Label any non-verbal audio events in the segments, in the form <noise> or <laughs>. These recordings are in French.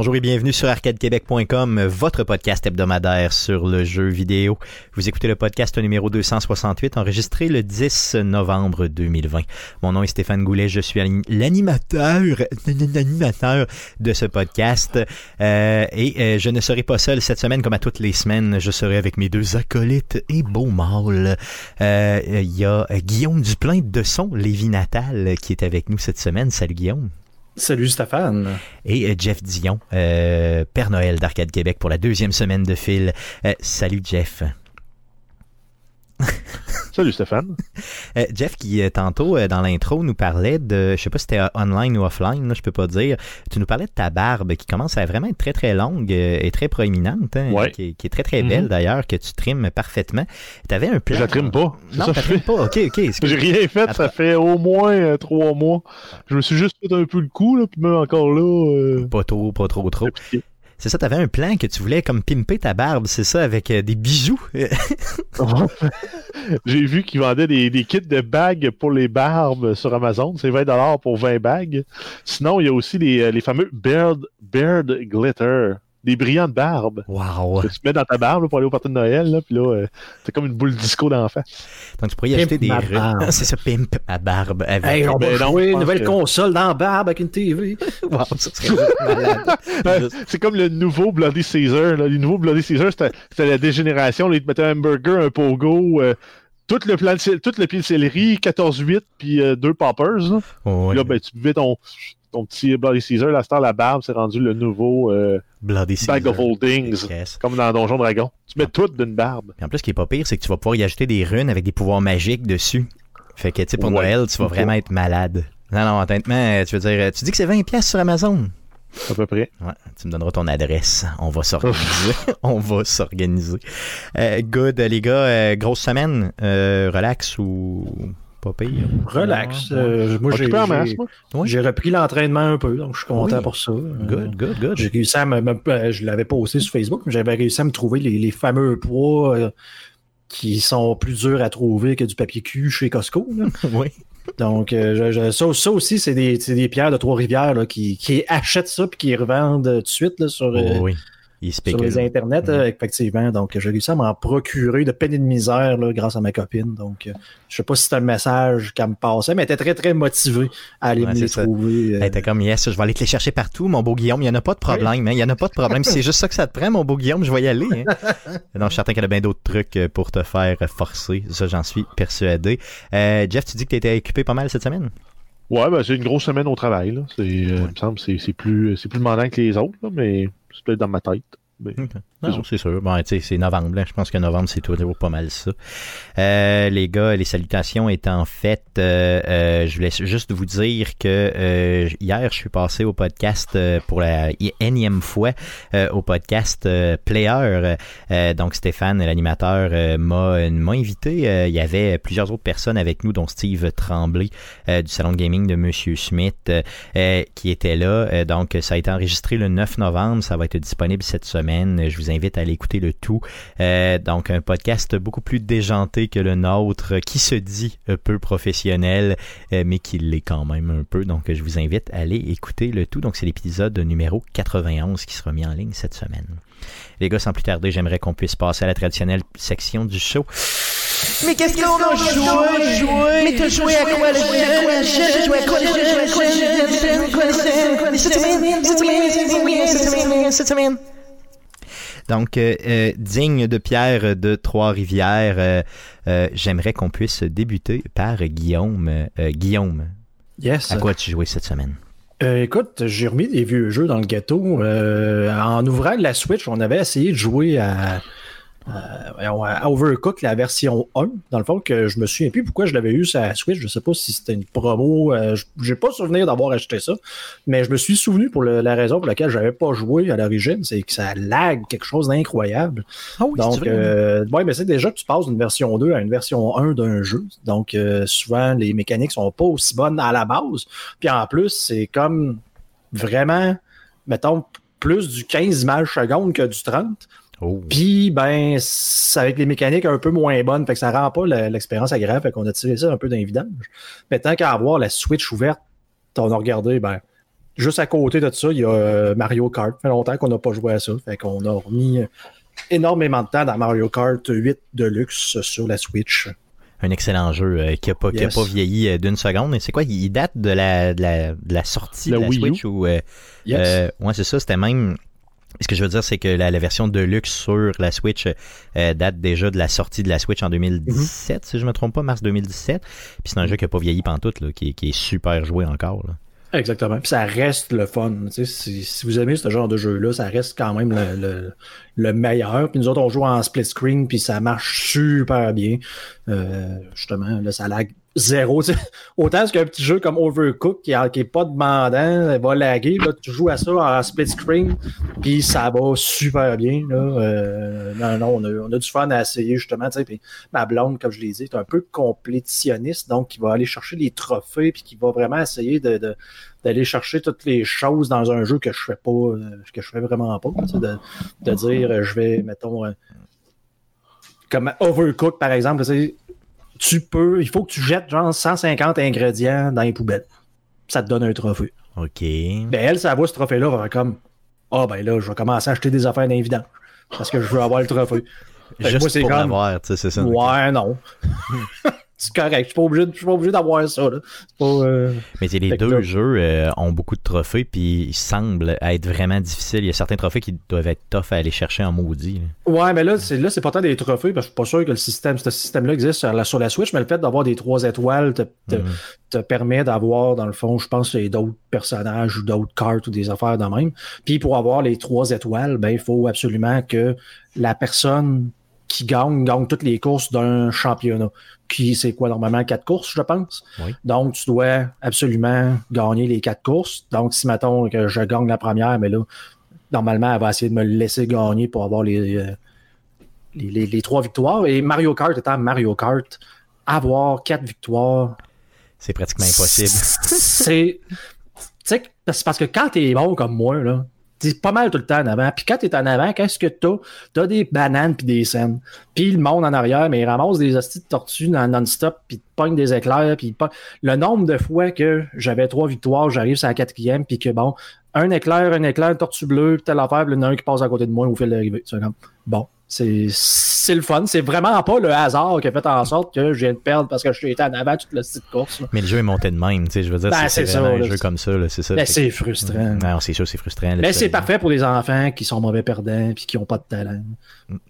Bonjour et bienvenue sur arcadequebec.com, votre podcast hebdomadaire sur le jeu vidéo. Vous écoutez le podcast numéro 268, enregistré le 10 novembre 2020. Mon nom est Stéphane Goulet, je suis l'animateur, l'animateur de ce podcast. Euh, et euh, je ne serai pas seul cette semaine comme à toutes les semaines. Je serai avec mes deux acolytes et beaux mâles. Euh, Il y a Guillaume Duplain de Son, Lévi Natal, qui est avec nous cette semaine. Salut Guillaume. Salut Stéphane. Et euh, Jeff Dion, euh, Père Noël d'Arcade Québec pour la deuxième semaine de fil. Euh, salut Jeff. <laughs> Salut Stéphane. Euh, Jeff qui euh, tantôt euh, dans l'intro nous parlait de, je sais pas si c'était online ou offline, là, je peux pas dire. Tu nous parlais de ta barbe qui commence à vraiment être très très longue et très proéminente, hein, Ouais. qui, est- qui est très très belle Mhm. d'ailleurs, que tu trimes parfaitement. Tu avais un plan. Je la trime pas. Non, ça je trimes fais. pas. Ok, ok. <laughs> J'ai rien fait, ça fait au moins euh, trois mois. Je me suis juste fait un peu le coup, là, puis même encore là. Pas trop, pas trop, trop. C'est ça, t'avais un plan que tu voulais comme pimper ta barbe, c'est ça, avec euh, des bijoux? <laughs> J'ai vu qu'ils vendaient des, des kits de bagues pour les barbes sur Amazon. C'est 20$ pour 20 bagues. Sinon, il y a aussi les, euh, fameux Beard, Beard Glitter. Des brillants de barbe. Wow. Que tu mets dans ta barbe là, pour aller au party de Noël, là, puis là, euh, c'est comme une boule disco d'enfant. Donc tu pourrais y Pimp acheter des rues. barbe. <laughs> C'est ça, pimp ma barbe avec. Hey, on Ben va non, jouer je une nouvelle que- console dans la barbe avec une TV. <laughs> Wow, ça serait <laughs> juste malade. Ouais, c'est comme le nouveau Bloody Caesar. Là. Le nouveau Bloody Caesar, c'était la dégénération. Là, ils te mettaient un hamburger, un pogo, euh, tout le plan de, tout le pied de céleri, 14-8, puis euh, deux poppers. Là. Oh, Puis ouais. là, ben, tu buvais ton, ton petit Bloody Caesar. La star, la barbe, c'est rendu le nouveau euh, Bloody Bag Caesar. of Holdings. Yes. Comme dans Donjon Dragon. Tu mets tout d'une barbe. Puis en plus, ce qui est pas pire, c'est que tu vas pouvoir y ajouter des runes avec des pouvoirs magiques dessus. Fait que, tu sais, pour Ouais. Noël, tu vas vraiment être malade. Non, non, honnêtement, tu veux dire, tu dis que c'est 20$ piastres sur Amazon. À peu près. Ouais, tu me donneras ton adresse. On va s'organiser. <laughs> On va s'organiser. Euh, good, les gars, euh, grosse semaine. Euh, relax ou pas pire? Relax. Ouais, euh, moi, j'ai j'ai- moi. Ouais. j'ai repris l'entraînement un peu, donc je suis content Oui. pour ça. Good, good, good. J'ai réussi à me, me- euh, je l'avais posté sur Facebook, mais j'avais réussi à me trouver les, les fameux poids euh, qui sont plus durs à trouver que du papier cul chez Costco. là. <laughs> oui. Donc, euh, je- je- ça, ça aussi, c'est des, c'est des pierres de Trois-Rivières là, qui, qui achètent ça puis qui revendent tout de suite là, sur, euh, Oh, oui. Il sur les internets, Mhm. euh, effectivement. Donc, j'ai réussi à m'en procurer de peine et de misère là, grâce à ma copine. Donc, euh, je sais pas si c'était un message qu'elle me passait, mais elle était très, très motivée à aller Ouais, me les c'est ça. trouver. euh, Hey, t'es comme, yes, je vais aller te les chercher partout, mon beau Guillaume. Il n'y en a pas de problème, hein. Il n'y en a pas de problème. C'est juste ça que ça te prend, mon beau Guillaume, je vais y aller. Hein. <laughs> Donc, je suis certain qu'il y a bien d'autres trucs pour te faire forcer. Ça, j'en suis persuadé. Euh, Jeff, tu dis que tu étais occupé pas mal cette semaine? Ouais, ben, c'est une grosse semaine au travail. Là. C'est, euh, Il me semble que c'est, c'est plus, c'est plus demandant que les autres, là, mais c'est peut-être dans ma tête. Non, c'est sûr. Bon, c'est novembre. Je pense que novembre, c'est toujours pas mal ça. Euh, les gars, les salutations étant faites, euh, euh, je voulais juste vous dire que euh, hier, je suis passé au podcast euh, pour la énième fois euh, au podcast Player. Donc, Stéphane, l'animateur, m'a invité. Il y avait plusieurs autres personnes avec nous, dont Steve Tremblay du salon de gaming de Monsieur Smith qui était là. Donc, ça a été enregistré le 9 novembre. Ça va être disponible cette semaine. Je vous invite à aller écouter le tout. Euh, donc, un podcast beaucoup plus déjanté que le nôtre, qui se dit un peu professionnel, euh, mais qui l'est quand même un peu. Donc, je vous invite à aller écouter le tout. Donc, c'est l'épisode numéro 91 qui sera mis en ligne cette semaine. Les gars, sans plus tarder, j'aimerais qu'on puisse passer à la traditionnelle section du show. Mais qu'est-ce qu'on a joué, joué? Mais t'as joué à quoi joué à quoi joué à quoi joué à quoi. Donc, euh, euh, digne de Pierre de Trois-Rivières, euh, j'aimerais qu'on puisse débuter par Guillaume. Guillaume, yes. à quoi as-tu joué cette semaine? Euh, écoute, j'ai remis des vieux jeux dans le gâteau. Euh, en ouvrant la Switch, on avait essayé de jouer à, voyons, à Overcooked, la version 1. Dans le fond, que je me souviens plus pourquoi je l'avais eu sur la Switch. Je sais pas si c'était une promo. Euh, je- j'ai pas souvenir d'avoir acheté ça. Mais je me suis souvenu pour le- la raison pour laquelle j'avais pas joué à l'origine, c'est que ça lag quelque chose d'incroyable. Ah oui, Donc, euh, ouais, mais c'est déjà que tu passes d'une version 2 à une version 1 d'un jeu. Donc, euh, souvent, les mécaniques sont pas aussi bonnes à la base. Puis en plus, c'est comme vraiment, mettons, plus du 15 images secondes que du 30. Oh. Puis, ben, avec les mécaniques un peu moins bonnes, fait que ça rend pas l'expérience agréable, fait qu'on a tiré ça un peu d'un vidange. Mais tant qu'à avoir la Switch ouverte, on a regardé, ben, juste à côté de ça, il y a euh, Mario Kart. Ça fait longtemps qu'on n'a pas joué à ça. Fait qu'on a remis énormément de temps dans Mario Kart 8 Deluxe sur la Switch. Un excellent jeu euh, qui n'a pas, Yes. vieilli euh, d'une seconde. Et c'est quoi Il date de la, de la, de la sortie Le de la Wii. Switch ou. euh, Yes. euh, ouais, c'est ça. C'était même. Ce que je veux dire, c'est que la, la version Deluxe sur la Switch euh, date déjà de la sortie de la Switch en 2017, si je me trompe pas, mars 2017. Puis c'est un jeu qui n'a pas vieilli pantoute, là, qui, est- qui est super joué encore. Là. Exactement. Puis ça reste le fun. Si, si vous aimez ce genre de jeu-là, ça reste quand même le, le- le meilleur. Puis nous autres, on joue en split screen, puis ça marche super bien. Euh, justement, là, ça lag zéro. tu sais. Autant qu'un petit jeu comme Overcooked, qui, a- qui est pas demandant, va laguer. Là, tu joues à ça en split screen, puis ça va super bien. Là. Euh, non, non, on a, on a du fun à essayer, justement. Puis ma blonde, comme je l'ai dit, est un peu complétitionniste, donc qui va aller chercher les trophées, puis qui va vraiment essayer de, d'aller chercher toutes les choses dans un jeu que je fais pas, euh, que je fais vraiment pas. De, de dire, euh, je vais, mettons, euh, comme Overcook, par exemple, tu peux, il faut que tu jettes genre 150 ingrédients dans les poubelles. Ça te donne un trophée. OK. Ben, elle, ça voit ce trophée-là, elle va comme, ah, ben là, je vais commencer à acheter des affaires d'invident. Parce que je veux avoir le trophée. Fait Juste moi, pour comme- l'avoir, tu sais, c'est ça. Ouais, non. <laughs> c'est correct. Je suis pas obligé, je suis pas obligé d'avoir ça, là. Pas, euh, Mais les deux là- jeux euh, ont beaucoup de trophées, puis ils semblent être vraiment difficiles. Il y a certains trophées qui doivent être tough à aller chercher en maudit. là. Ouais, mais là, c'est là, c'est pourtant des trophées, parce que je suis pas sûr que le système, ce système-là existe sur la, sur la Switch, mais le fait d'avoir des trois étoiles te, te, Mhm. te permet d'avoir, dans le fond, je pense, d'autres personnages ou d'autres cartes ou des affaires de même. Puis pour avoir les trois étoiles, ben, il faut absolument que la personne qui gagne, gagne toutes les courses d'un championnat. Qui, c'est quoi, normalement, quatre courses, je pense. Oui. Donc, tu dois absolument gagner les quatre courses. Donc, si, mettons, que je gagne la première, mais là, normalement, elle va essayer de me laisser gagner pour avoir les, euh, les, les- les trois victoires. Et Mario Kart étant Mario Kart, avoir quatre victoires, C'est pratiquement impossible. c'est. Tu sais, c'est parce que quand t'es bon comme moi, là, t'es pas mal tout le temps en avant. Puis quand t'es en avant, qu'est-ce que t'as? T'as des bananes puis des scènes. Puis le monde en arrière, mais il ramasse des hosties de tortues non-stop, puis te pogne des éclairs, puis il pogne- Le nombre de fois que j'avais trois victoires, j'arrive sur la quatrième, puis que bon, un éclair, un éclair, une tortue bleue, telle affaire, puis il y en a un qui passe à côté de moi au fil. C'est comme, bon, c'est c'est le fun. C'est vraiment pas le hasard qui a fait en sorte que je viens de perdre parce que je suis été en avant toute la petite course. là. Mais le jeu est monté de même, tu sais, je veux dire, Ben, c'est un là. jeu comme ça, là, c'est ça. Ben, Fait- c'est frustrant. Non, c'est sûr, c'est frustrant. là, Mais ça. c'est parfait pour les enfants qui sont mauvais perdants puis qui n'ont pas de talent. <laughs>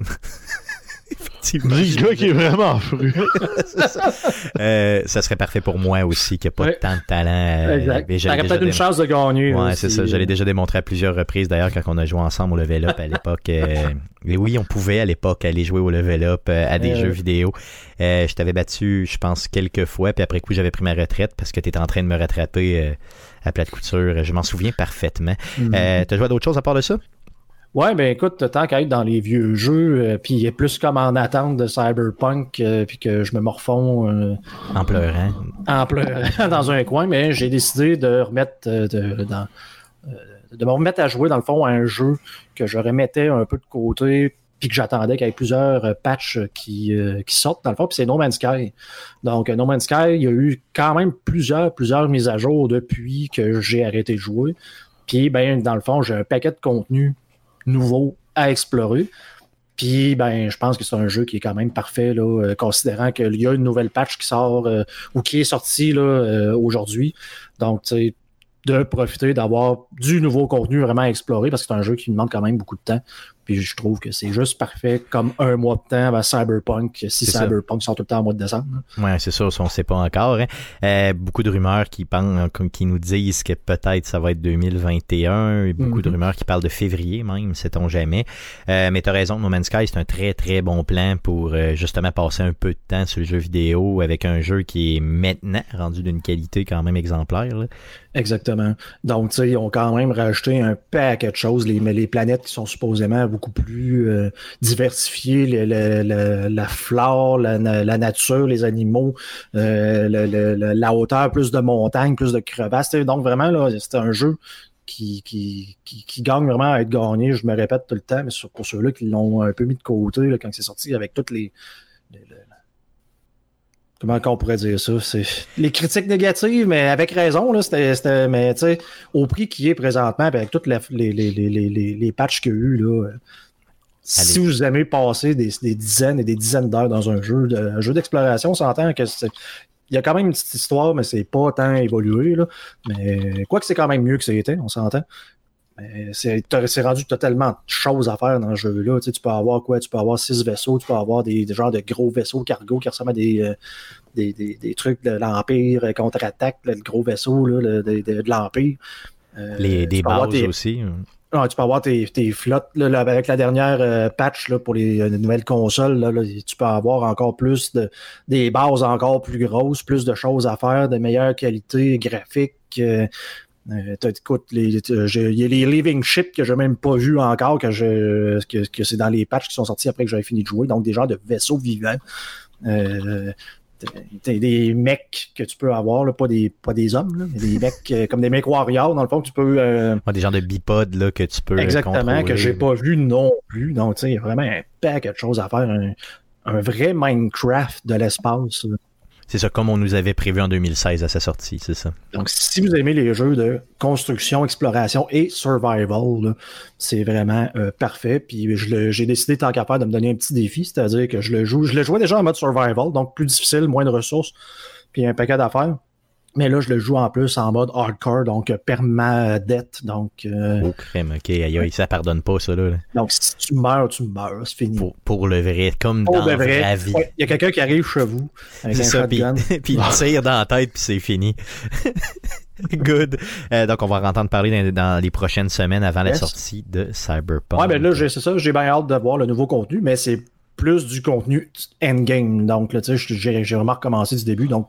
Effectivement. Dis le gars qui est vraiment fru. <laughs> Euh, ça serait parfait pour moi aussi, qui n'a pas Ouais. tant de talent. euh, exact. T'aurais peut-être une chance de gagner. Ouais, c'est ça. Je l'ai déjà démontré à plusieurs reprises, d'ailleurs, quand on a joué ensemble au Level Up à l'époque. euh, et oui, on pouvait à l'époque aller jouer au Level Up euh, à des Euh. jeux vidéo. Euh, je t'avais battu, je pense, quelques fois, puis après coup, j'avais pris ma retraite parce que tu étais en train de me rattraper euh, à plate couture. Je m'en souviens parfaitement. Mhm. Euh, T'as joué à d'autres choses à part de ça? Ouais, ben écoute, tant qu'à être dans les vieux jeux, euh, puis il est plus comme en attente de Cyberpunk, euh, puis que je me morfonds euh, En pleurant. en pleurant <laughs> dans un coin, mais j'ai décidé de remettre de, dans, de me remettre à jouer dans le fond à un jeu que je remettais un peu de côté puis que j'attendais qu'il y ait plusieurs patchs qui, euh, qui sortent dans le fond, puis c'est No Man's Sky. Donc No Man's Sky, il y a eu quand même plusieurs, plusieurs mises à jour depuis que j'ai arrêté de jouer. Puis ben dans le fond, j'ai un paquet de contenu nouveau à explorer. Puis, ben, je pense que c'est un jeu qui est quand même parfait, là, euh, considérant qu'il y a une nouvelle patch qui sort euh, ou qui est sortie euh, aujourd'hui. Donc, tu de profiter d'avoir du nouveau contenu vraiment à explorer parce que c'est un jeu qui demande quand même beaucoup de temps. Puis je trouve que c'est juste parfait comme un mois de temps avant Cyberpunk, si ça. Cyberpunk sort tout le temps au mois de décembre. Ouais, c'est sûr, ça, on ne sait pas encore. hein. Euh, beaucoup de rumeurs qui, pensent, qui nous disent que peut-être ça va être 2021. et Beaucoup de Mhm. rumeurs qui parlent de février même, sait-on jamais. Euh, mais tu as raison, No Man's Sky, c'est un très très bon plan pour euh, justement passer un peu de temps sur le jeu vidéo avec un jeu qui est maintenant rendu d'une qualité quand même exemplaire. là. Exactement. Donc, tu sais, ils ont quand même rajouté un paquet de choses. Les, les planètes qui sont supposément beaucoup plus euh, diversifiées, la flore, la, la nature, les animaux, euh, la hauteur, plus de montagnes, plus de crevasses. Donc, vraiment, là, c'est un jeu qui, qui, qui, qui gagne vraiment à être gagné. Je me répète tout le temps, mais pour ceux-là qui l'ont un peu mis de côté là, quand c'est sorti avec toutes les, les- les- comment qu'on pourrait dire ça? C'est les critiques négatives, mais avec raison, là, c'était, c'était- mais tu sais, au prix qui est présentement, avec toutes les, les, les, les, les, les patchs qu'il y a eu, là, euh, si vous aimez passer des, des dizaines et des dizaines d'heures dans un jeu, un jeu d'exploration, on s'entend que c'est. Il y a quand même une petite histoire, mais c'est pas tant évolué. Là. Mais quoi que c'est quand même mieux que c'était, on s'entend. Mais c'est rendu totalement de choses à faire dans ce jeu-là. Tu, sais, tu peux avoir quoi? Tu peux avoir six vaisseaux, tu peux avoir des, des genres de gros vaisseaux cargo qui ressemblent à des, euh, des, des, des trucs de l'Empire euh, contre-attaque, le gros vaisseau là, le- de, de- de l'Empire. Euh, Les, des bases tes- aussi. ah, tu peux avoir tes, tes flottes là, là, avec la dernière euh, patch là, pour les, euh, nouvelles consoles. Là, tu peux avoir encore plus de des bases encore plus grosses, plus de choses à faire, de meilleure qualité graphique. Euh, euh, écoute, j'ai- il y a les living ships que j'ai même pas vu encore, que je que, que c'est dans les patchs qui sont sortis après que j'avais fini de jouer, donc des genres de vaisseaux vivants. Euh, t'as- des mecs que tu peux avoir, là, pas des pas des hommes, là, mais des <laughs> mecs euh, comme des mecs warriors, dans le fond, que tu peux euh, des genres de bipodes là, que tu peux Exactement, contrôler. que j'ai pas vu non plus. Donc, tu sais, il y a vraiment un paquet de choses à faire. Un, un vrai Minecraft de l'espace. C'est ça, comme on nous avait prévu en 2016 à sa sortie, c'est ça. Donc, si vous aimez les jeux de construction, exploration et survival, c'est vraiment euh, parfait. Puis j'ai décidé tant qu'à faire de me donner un petit défi, c'est-à-dire que je le joue. Je le jouais déjà en mode survival, donc plus difficile, moins de ressources, puis un paquet d'affaires. Mais là, je le joue en plus en mode hardcore, donc euh, perma-dette. Donc, euh, Oh crème, ok, aïe, aïe, ça pardonne pas ça là. donc, si tu meurs, tu meurs, c'est fini. Pour, pour le vrai, comme Pour dans la vrai. vraie vie. Ouais, Il y a quelqu'un qui arrive chez vous avec C'est un ça, <laughs> puis il tire dans la tête, puis c'est fini. <laughs> Good. Euh, donc, on va en entendre parler dans, dans les prochaines semaines avant la sortie de Cyberpunk. Ouais, ben là, c'est ça, j'ai bien hâte de voir le nouveau contenu, mais c'est plus du contenu endgame. Donc, là, tu sais, j'ai j'ai vraiment recommencé du début, donc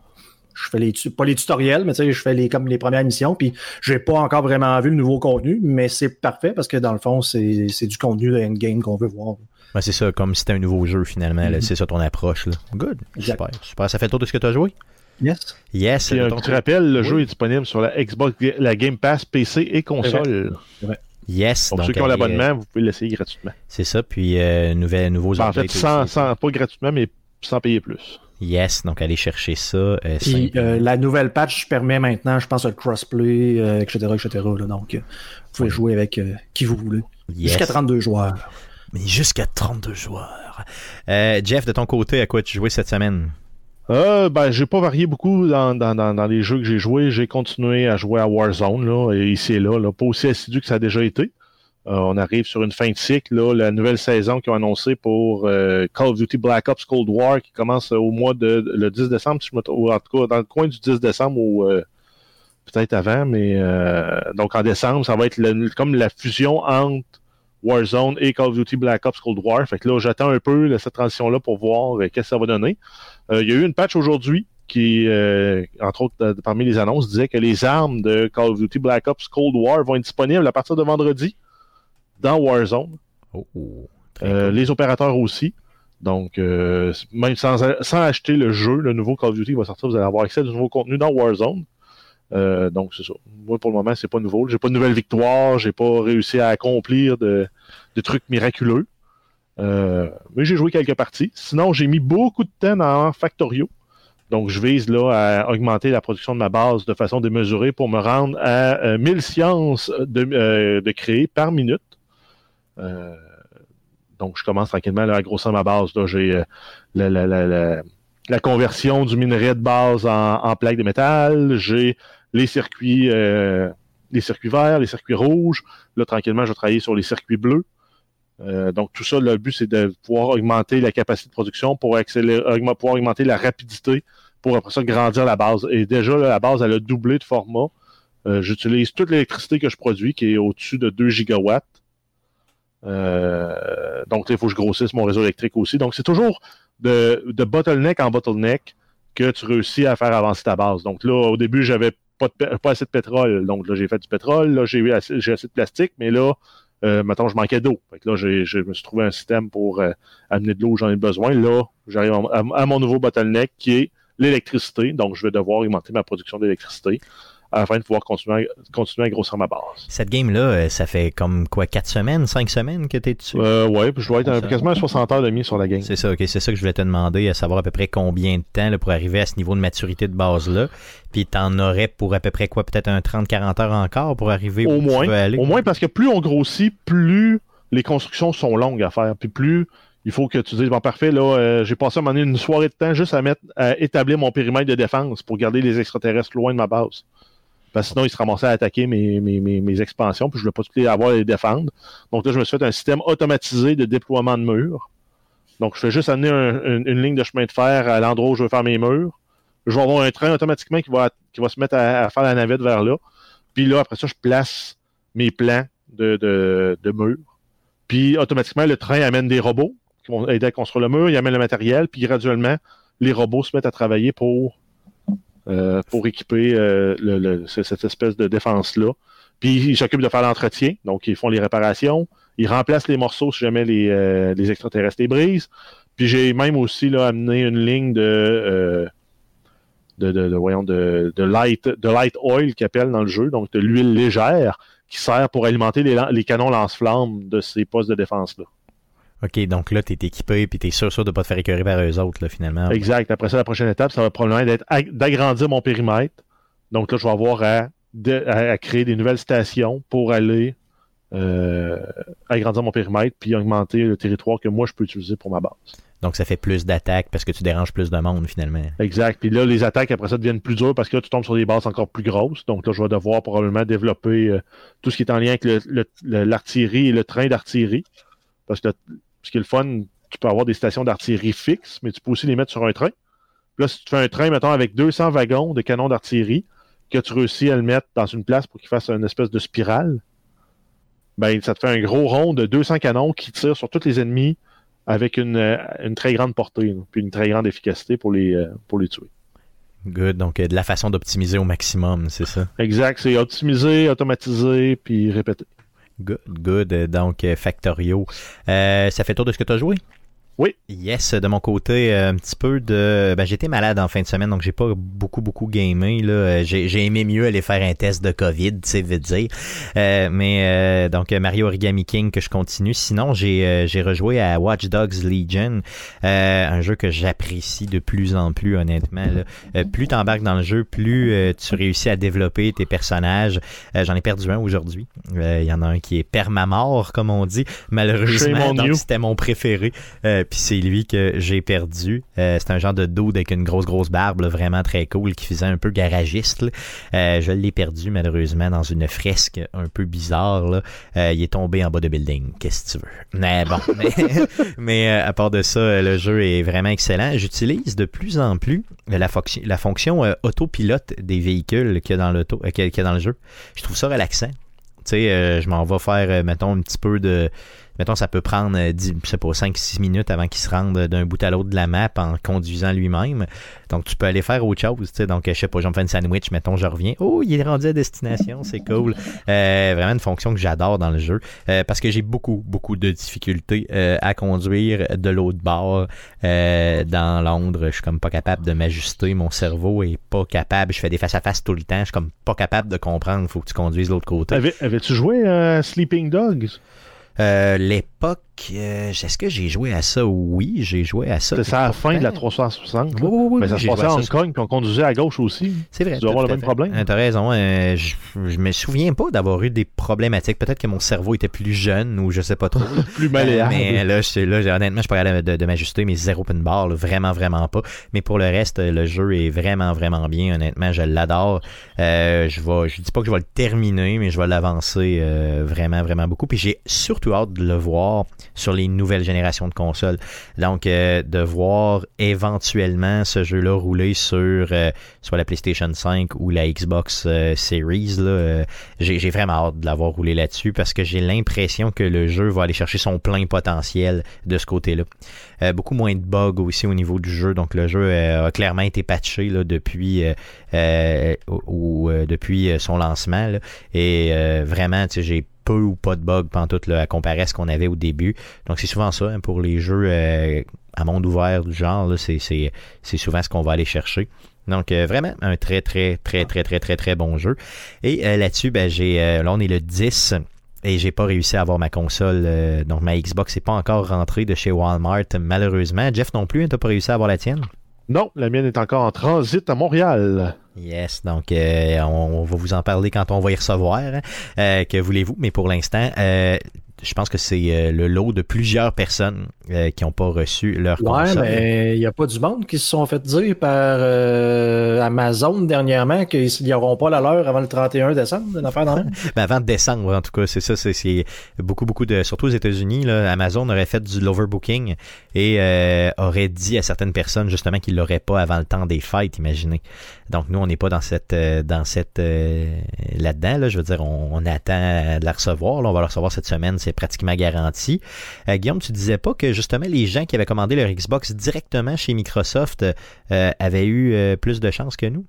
je fais les, tu- pas les tutoriels, mais tu sais, je fais les, comme les premières missions, puis j'ai pas encore vraiment vu le nouveau contenu, mais c'est parfait parce que dans le fond, c'est c'est du contenu de endgame qu'on veut voir. Ouais, c'est ça, comme si c'était un nouveau jeu finalement. Mhm. C'est ça ton approche. Là. Good. Exact. Super. Super. Ça fait le tour de ce que tu as joué? Yes. Yes. Puis de un ton petit côté. rappel, le Oui. jeu est disponible sur la Xbox, la Game Pass, PC et console. Yes. Pour donc, ceux qui ont euh, l'abonnement, vous pouvez l'essayer gratuitement. C'est ça. Puis, euh, nouvelles, nouveaux Ben, en fait, sans- pas gratuitement, mais sans payer plus. Yes. Donc, allez chercher ça. euh, Puis euh, la nouvelle patch permet maintenant, je pense, le crossplay, euh, etc., etc. là. donc, euh, vous pouvez jouer avec euh, qui vous voulez. Yes. Jusqu'à 32 joueurs. Mais jusqu'à 32 joueurs. Euh, Jeff, de ton côté, à quoi tu jouais cette semaine? Euh, ben, j'ai pas varié beaucoup dans, dans, dans, dans les jeux que j'ai joués. J'ai continué à jouer à Warzone, là, et ici et là, là, pas aussi assidu que ça a déjà été. Euh, on arrive sur une fin de cycle, la nouvelle saison qu'ils ont annoncée pour euh, Call of Duty Black Ops Cold War qui commence au mois de le 10 décembre, ou en tout cas dans le coin du 10 décembre ou euh, peut-être avant, mais euh, donc en décembre, ça va être comme la fusion entre Warzone et Call of Duty Black Ops Cold War. Fait que là, j'attends un peu cette transition-là pour voir euh, qu'est-ce que ça va donner. Euh, il y a eu une patch aujourd'hui qui, euh, entre autres, euh, parmi les annonces, disait que les armes de Call of Duty Black Ops Cold War vont être disponibles à partir de vendredi dans Warzone. Oh, oh, Euh, cool. les opérateurs aussi. Donc, euh, même sans, sans acheter le jeu, le nouveau Call of Duty va sortir, vous allez avoir accès à du nouveau contenu dans Warzone. Euh, donc, c'est ça. Moi, pour le moment, c'est pas nouveau. J'ai pas de nouvelle victoire, j'ai pas réussi à accomplir de, de trucs miraculeux. Euh, mais j'ai joué quelques parties. Sinon, j'ai mis beaucoup de temps dans Factorio. Donc, je vise là à augmenter la production de ma base de façon démesurée pour me rendre à euh, 1000 sciences de, de créer par minute. Euh, donc, je commence tranquillement là, à grossir ma base. J'ai euh, la, la, la, la, conversion du minerai de base en, en plaques de métal. J'ai les circuits, euh, les circuits verts, les circuits rouges. Là, tranquillement, je vais travailler sur les circuits bleus. Euh, donc, tout ça, le but, c'est de pouvoir augmenter la capacité de production pour accélérer, pouvoir augmenter la rapidité pour après ça grandir la base. Et déjà, là, la base, elle a doublé de format. Euh, J'utilise toute l'électricité que je produis, qui est au-dessus de 2 gigawatts. Euh, donc, il faut que je grossisse mon réseau électrique aussi. Donc, c'est toujours de, bottleneck en bottleneck que tu réussis à faire avancer ta base. Donc là, au début, j'avais pas, pas assez de pétrole. Donc là, j'ai fait du pétrole. Là, j'ai assez, assez de plastique, mais là, euh, mettons, je manquais d'eau. Là, je me suis trouvé un système pour euh, amener de l'eau où j'en ai besoin. Là, j'arrive à mon nouveau bottleneck qui est l'électricité. Donc, je vais devoir augmenter ma production d'électricité afin de pouvoir continuer, continuer à grossir ma base. Cette game-là, euh, ça fait comme quoi, 4 semaines, 5 semaines que t'es dessus? Euh, ouais, puis je dois être à- ça- quasiment à 60 heures de demi sur la game. C'est ça, ok. C'est ça que je voulais te demander, à savoir à peu près combien de temps là, pour arriver à ce niveau de maturité de base-là. Puis t'en aurais pour à peu près quoi, peut-être un 30-40 heures encore pour arriver Au où tu moins, veux aller? au moins parce que plus on grossit, plus les constructions sont longues à faire, puis plus il faut que tu dises bon parfait là, euh, j'ai passé à un moment donné une soirée de temps juste à mettre à établir mon périmètre de défense pour garder les extraterrestres loin de ma base. Parce que sinon, ils se ramassaient à attaquer mes, expansions, puis je ne voulais pas toutes les avoir et les défendre. Donc là, je me suis fait un système automatisé de déploiement de murs. Donc, je fais juste amener un- une, ligne de chemin de fer à l'endroit où je veux faire mes murs. Je vais avoir un train automatiquement qui va, qui va se mettre à, à faire la navette vers là. Puis là, après ça, je place mes plans de, de, de murs. Puis automatiquement, le train amène des robots qui vont aider à construire le mur, il amène le matériel, puis graduellement, les robots se mettent à travailler pour, euh, pour équiper euh, cette espèce de défense-là. Puis ils s'occupent de faire l'entretien, donc ils font les réparations, ils remplacent les morceaux si jamais les, euh, les extraterrestres les brisent. Puis j'ai même aussi amené une ligne de, de, voyons, de, de light, oil qu'ils appellent dans le jeu, donc de l'huile légère qui sert pour alimenter les, les canons lance-flammes de ces postes de défense-là. Ok, donc là, t'es équipé, puis t'es sûr, sûr de pas te faire écœurer par eux autres, là, finalement. Exact. Après ça, la prochaine étape, ça va probablement être ag- d'agrandir mon périmètre. Donc là, je vais avoir à, de- à- à créer des nouvelles stations pour aller euh, agrandir mon périmètre puis augmenter le territoire que moi je peux utiliser pour ma base. Donc ça fait plus d'attaques parce que tu déranges plus de monde, finalement. Exact. Puis là, les attaques après ça deviennent plus dures parce que là, tu tombes sur des bases encore plus grosses. Donc là, je vais devoir probablement développer euh, tout ce qui est en lien avec le- le- le- l'artillerie et le train d'artillerie. Parce que ce qui est le fun, tu peux avoir des stations d'artillerie fixes, mais tu peux aussi les mettre sur un train. Puis là, si tu fais un train, mettons, avec 200 wagons de canons d'artillerie, que tu réussis à le mettre dans une place pour qu'il fasse une espèce de spirale, ben, ça te fait un gros rond de 200 canons qui tirent sur tous les ennemis avec une, euh, une très grande portée, là, puis une très grande efficacité pour les, euh, pour les tuer. Good. Donc euh, de la façon d'optimiser au maximum, c'est ça? Exact, c'est optimiser, automatiser, puis répéter. Good, good. Donc, euh, Factorio. Euh, ça fait tour de ce que tu as joué? Oui. Yes, de mon côté, euh, un petit peu de... Ben, j'étais malade en fin de semaine, donc j'ai pas beaucoup, beaucoup gamé. Là. Euh, J'ai, j'ai aimé mieux aller faire un test de COVID, tu sais, veut dire. Euh, mais euh, donc, Mario Origami King que je continue. Sinon, j'ai, euh, j'ai rejoué à Watch Dogs Legion, euh, un jeu que j'apprécie de plus en plus, honnêtement. Là. Euh, plus tu embarques dans le jeu, plus euh, tu réussis à développer tes personnages. Euh, J'en ai perdu un aujourd'hui. Euh, Il y en a un qui est permamort, comme on dit, malheureusement. Donc, c'était mon préféré. Puis c'est lui que j'ai perdu. Euh, c'est un genre de dude avec une grosse, grosse barbe, vraiment très cool, qui faisait un peu garagiste. Euh, je l'ai perdu, malheureusement, dans une fresque un peu bizarre. Là. Euh, il est tombé en bas de building. Qu'est-ce que tu veux? Mais bon. <laughs> mais euh, à part de ça, le jeu est vraiment excellent. J'utilise de plus en plus la, fonction- autopilote des véhicules qu'il y a dans y a- dans le jeu. Je trouve ça relaxant. Tu sais, je m'en vais faire, mettons, un petit peu de. Mettons, ça peut prendre, euh, 10, je sais pas, 5-6 minutes avant qu'il se rende d'un bout à l'autre de la map en conduisant lui-même. Donc, tu peux aller faire autre chose. Donc, euh, je sais pas, je me fais une sandwich, mettons, je reviens. Oh, il est rendu à destination, c'est cool. Euh, vraiment une fonction que j'adore dans le jeu. euh, parce que j'ai beaucoup, beaucoup de difficultés euh, à conduire de l'autre bord. Euh, dans Londres, je suis comme pas capable de m'ajuster. Mon cerveau est pas capable. Je fais des face-à-face tout le temps. Je suis comme pas capable de comprendre. Faut que tu conduises de l'autre côté. Avais- Avais-tu joué à Sleeping Dogs? Euh, L'époque, euh, est-ce que j'ai joué à ça? Oui, j'ai joué à ça. C'était ça à la fin de la Pourtant- 360. Oui, là. oui, oui, Mais ça oui, se passait à Hong ça. Kong, puis on conduisait à gauche aussi. C'est vrai. Tu dois avoir le même problème. Euh, T'as raison. euh, je, me souviens pas d'avoir eu des problématiques. Peut-être que mon cerveau était plus jeune ou je sais pas trop. <laughs> Plus malléable. Mais là, je, là, j'ai- honnêtement, je suis pas capable de, de m'ajuster, mais zéro pin bar, là, vraiment, vraiment pas. Mais pour le reste, le jeu est vraiment, vraiment bien. Honnêtement, je l'adore. Euh, je vais, je dis pas que je vais le terminer, mais je vais l'avancer euh, vraiment, vraiment beaucoup. Puis j'ai surtout hâte de le voir sur les nouvelles générations de consoles. Donc, euh, de voir éventuellement ce jeu-là rouler sur euh, soit la PlayStation 5 ou la Xbox euh, Series. J'ai, vraiment hâte de l'avoir roulé là-dessus parce que j'ai l'impression que le jeu va aller chercher son plein potentiel de ce côté-là. Beaucoup moins de bugs aussi au niveau du jeu. Donc le jeu a clairement été patché depuis, son lancement. Et vraiment, j'ai peu ou pas de bugs pantoute là, à comparer à ce qu'on avait au début. Donc c'est souvent ça hein, pour les jeux euh, à monde ouvert du genre. C'est, souvent ce qu'on va aller chercher. Donc, euh, vraiment, un très, très, très, très, très, très, très bon jeu. Et euh, là-dessus, ben, là, on est le 10 et j'ai pas réussi à avoir ma console. donc, ma Xbox n'est pas encore rentrée de chez Walmart, malheureusement. Jeff non plus, hein, t'as pas réussi à avoir la tienne? Non, la mienne est encore en transit à Montréal. Yes, donc euh, on, va vous en parler quand on va y recevoir. hein. Euh, que voulez-vous? Mais pour l'instant, euh, je pense que c'est euh, le lot de plusieurs personnes euh, qui n'ont pas reçu leur Ouais, console. mais il n'y a pas du monde qui se sont fait dire par euh, Amazon dernièrement qu'ils n'auront pas la leur avant le 31 décembre, une affaire dans le. <laughs> Ben, avant décembre, en tout cas, c'est ça. C'est, beaucoup, beaucoup de. Surtout aux États-Unis, Amazon aurait fait du l'overbooking et euh, aurait dit à certaines personnes justement qu'ils l'auraient pas avant le temps des fêtes, imaginez. Donc nous, on n'est pas dans cette dans cette là-dedans. Là, je veux dire, on, on attend de la recevoir. Là, on va la recevoir cette semaine, c'est pratiquement garanti. Guillaume, tu disais pas que justement les gens qui avaient commandé leur Xbox directement chez Microsoft euh, avaient eu euh, plus de chance que nous?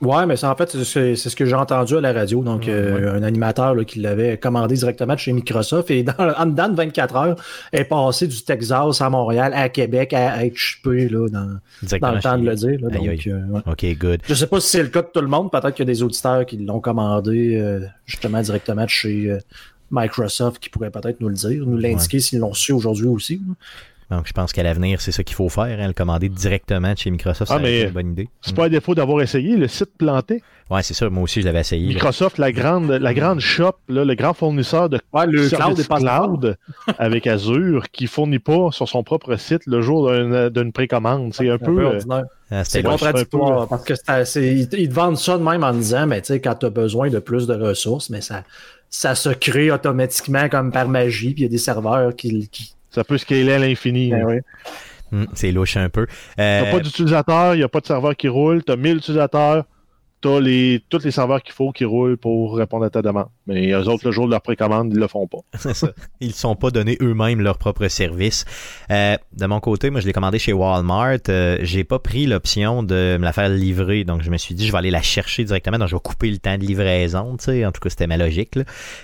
Ouais, mais ça, en fait, c'est ce que j'ai entendu à la radio. Donc, euh, un animateur là, qui l'avait commandé directement de chez Microsoft et dans, en dedans de 24 heures, est passé du Texas à Montréal, à Québec, à être chipé là, dans, le temps de le dire. là. Aïe, donc, euh, ouais. Ok, good. Je sais pas si c'est le cas de tout le monde. Peut-être qu'il y a des auditeurs qui l'ont commandé euh, justement directement de chez Microsoft qui pourraient peut-être nous le dire, nous l'indiquer s'ils l'ont su aujourd'hui aussi. Donc, je pense qu'à l'avenir, c'est ça qu'il faut faire, hein, le commander directement de chez Microsoft. Ah, été mais une bonne idée. C'est pas à défaut d'avoir essayé, le site planté. Ouais, c'est ça. Moi aussi, je l'avais essayé. là. Microsoft, la grande, la grande shop, là, le grand fournisseur de Ouais, le services cloud avec Azure qui fournit pas sur son propre site le jour d'un- d'une précommande. C'est un, un peu. peu euh, ordinaire. Ah, C'est c'était Ouais, contradictoire un parce que c'est ils te vendent ça de même en disant, mais tu sais, quand tu as besoin de plus de ressources, mais ça, ça se crée automatiquement comme par magie, puis il y a des serveurs qui. qui... ça peut scaler à l'infini. Ben. Hum, c'est louche un peu. T'as Euh, pas d'utilisateur, il n'y a pas de serveur qui roule, t'as 1000 utilisateurs, t'as les, tous les serveurs qu'il faut qui roulent pour répondre à ta demande. Mais eux autres, le jour de leur précommande, ils le font pas. c'est ça. Ils ne sont pas donné eux-mêmes leur propre service. Euh, de mon côté, moi, je l'ai commandé chez Walmart. Euh, j'ai pas pris l'option de me la faire livrer. Donc, je me suis dit, je vais aller la chercher directement. Donc, je vais couper le temps de livraison. En tout cas, c'était ma logique.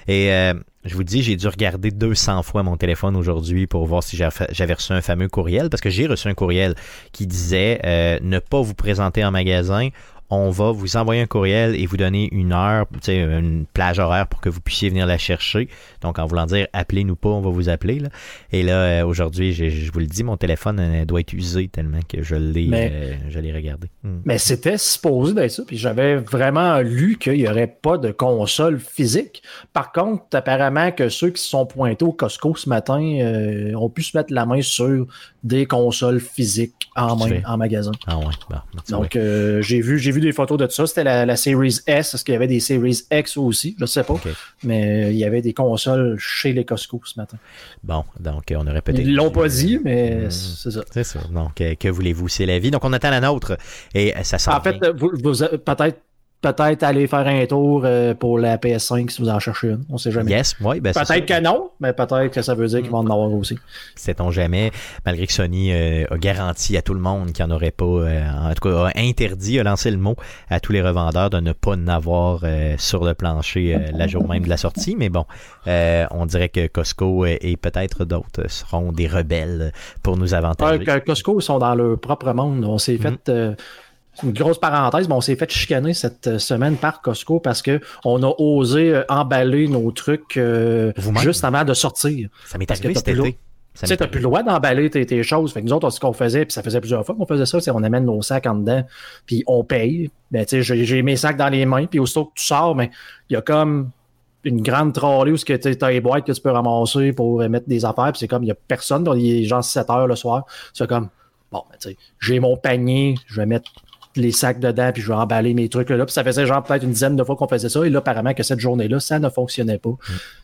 Et euh, je vous dis, j'ai dû regarder 200 fois mon téléphone aujourd'hui pour voir si j'avais j'avais reçu un fameux courriel. Parce que j'ai reçu un courriel qui disait euh, ne pas vous présenter en magasin. On va vous envoyer un courriel et vous donner une heure, tu sais, une plage horaire pour que vous puissiez venir la chercher. Donc, en voulant dire, appelez-nous pas, on va vous appeler. Là. Et là, euh, aujourd'hui, je vous le dis, mon téléphone euh, doit être usé tellement que je l'ai euh, je l'ai regardé. Hmm. Mais c'était supposé d'être ça, puis j'avais vraiment lu qu'il n'y aurait pas de console physique. Par contre, apparemment que ceux qui se sont pointés au Costco ce matin euh, ont pu se mettre la main sur des consoles physiques en main, en magasin. Ah ouais, bon, vois. Donc, euh, j'ai vu, j'ai vu des photos de ça. C'était la, la Series S. Est-ce qu'il y avait des Series X aussi? Je sais pas. Mais euh, il y avait des consoles chez les Costco ce matin. Bon, donc euh, on aurait peut-être... Ils l'ont pas dit, mais hmm. c'est ça. C'est ça. Donc, euh, que voulez-vous? C'est la vie. Donc, on attend la nôtre. Et ça sent En fait, vous, vous- peut-être peut-être aller faire un tour euh, pour la PS5 si vous en cherchez une. On sait jamais. Yes, oui, ben. Peut-être que non, mais peut-être que ça veut dire qu'ils vont en avoir aussi. Sait-on jamais, malgré que Sony euh, a garanti à tout le monde qu'il n'y en aurait pas, euh, en tout cas a interdit, a lancé le mot à tous les revendeurs de ne pas en avoir euh, sur le plancher euh, la jour même de la sortie, mais bon, euh, on dirait que Costco et, peut-être d'autres seront des rebelles pour nous Ouais, avantager. Costco ils sont dans leur propre monde. On s'est fait euh, c'est une grosse parenthèse, mais on s'est fait chicaner cette euh, semaine par Costco parce que on a osé euh, emballer nos trucs euh, juste avant de sortir. Ça m'est arrivé cet été. Tu sais, t'as plus le droit d'emballer tes, tes choses. Fait que nous autres, ce qu'on faisait, puis ça faisait plusieurs fois qu'on faisait ça, c'est on amène nos sacs en dedans, puis on paye. Ben, tu sais, j'ai mes sacs dans les mains, puis aussitôt que tu sors, mais il y a comme une grande trolley où tu as les boîtes que tu peux ramasser pour mettre des affaires, puis c'est comme, il y a personne, dans les gens 7 heures le soir. C'est comme, bon, ben, tu sais, j'ai mon panier, je vais mettre les sacs dedans, puis je vais emballer mes trucs là. Puis ça faisait genre peut-être une dizaine de fois qu'on faisait ça. Et là, apparemment que cette journée-là, ça ne fonctionnait pas.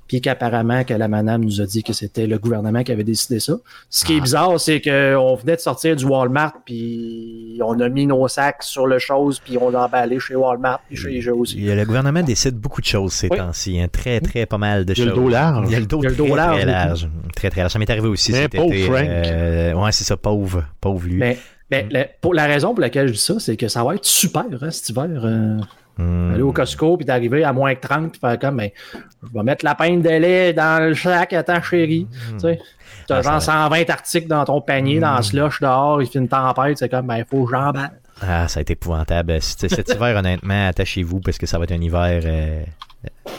Puis qu'apparemment que la madame nous a dit que c'était le gouvernement qui avait décidé ça. Ce qui est Ah. bizarre, c'est qu'on venait de sortir du Walmart, puis on a mis nos sacs sur le chose, puis on l'a emballé chez Walmart, puis chez les jeux aussi. Il y a- Le gouvernement décide beaucoup de choses ces Oui. temps-ci. hein. Très, très pas mal de Il y a choses. le dos large. Il y a le dos, Il y a le dos très, large, très large. Très, très large. Ça m'est arrivé aussi Mais cet pauvre été. Frank. Euh, ouais, c'est ça, pauvre. Pauvre lui. Mais, mais la, pour la raison pour laquelle je dis ça, c'est que ça va être super hein, cet hiver. euh, Hmm. Aller au Costco, puis d'arriver à moins que 30, puis faire comme, ben, je vais mettre la pinte de lait dans le sac à ta chérie. Tu sais, t'as Ah, genre 120 articles dans ton panier, dans le slush dehors, il fait une tempête, c'est comme, ben, il faut que j'emballe. Ah, ça a été épouvantable. Cet <laughs> hiver, honnêtement, attachez-vous parce que ça va être un hiver euh,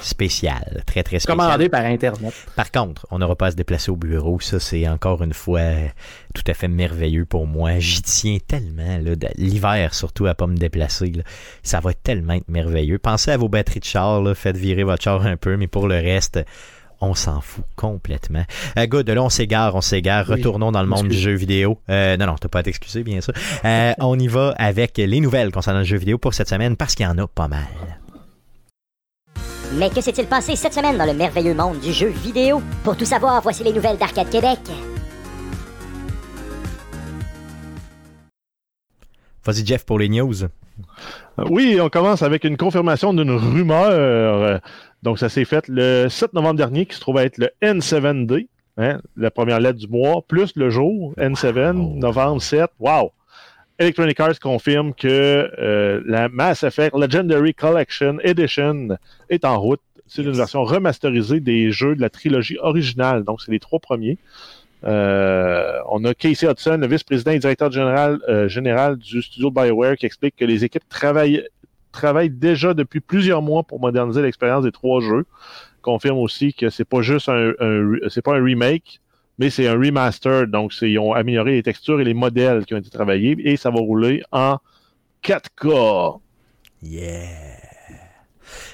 spécial. Très, très spécial. Commandé par Internet. Par contre, on n'aura pas à se déplacer au bureau. Ça, c'est encore une fois tout à fait merveilleux pour moi. J'y tiens tellement. L'hiver, surtout, à pas me déplacer. là. Ça va tellement être merveilleux. Pensez à vos batteries de char. là. Faites virer votre char un peu. Mais pour le reste, on s'en fout complètement. Euh, good, là, on s'égare, on s'égare. Oui. Retournons dans le monde du jeu vidéo. Euh, non, non, t'as pas à t'excuser, bien sûr. Euh, on y va avec les nouvelles concernant le jeu vidéo pour cette semaine parce qu'il y en a pas mal. Mais que s'est-il passé cette semaine dans le merveilleux monde du jeu vidéo? Pour tout savoir, voici les nouvelles d'Arcade Québec. Vas-y, Jeff, pour les news. Euh, Oui, on commence avec une confirmation d'une rumeur. Euh, Donc, ça s'est fait le 7 novembre dernier, qui se trouve être le N7D, hein, la première lettre du mois, plus le jour, N7, Wow. novembre 7. Wow! Electronic Arts confirme que euh, la Mass Effect Legendary Collection Edition est en route. C'est une version remasterisée des jeux de la trilogie originale. Donc, c'est les trois premiers. Euh, on a Casey Hudson, le vice-président et directeur général, euh, général du studio BioWare, qui explique que les équipes travaillent, travaillent déjà depuis plusieurs mois pour moderniser l'expérience des trois jeux. Confirme aussi que c'est pas juste un, un- c'est pas un remake, mais c'est un remaster. Donc, ils ont amélioré les textures et les modèles qui ont été travaillés et ça va rouler en 4K. Yeah.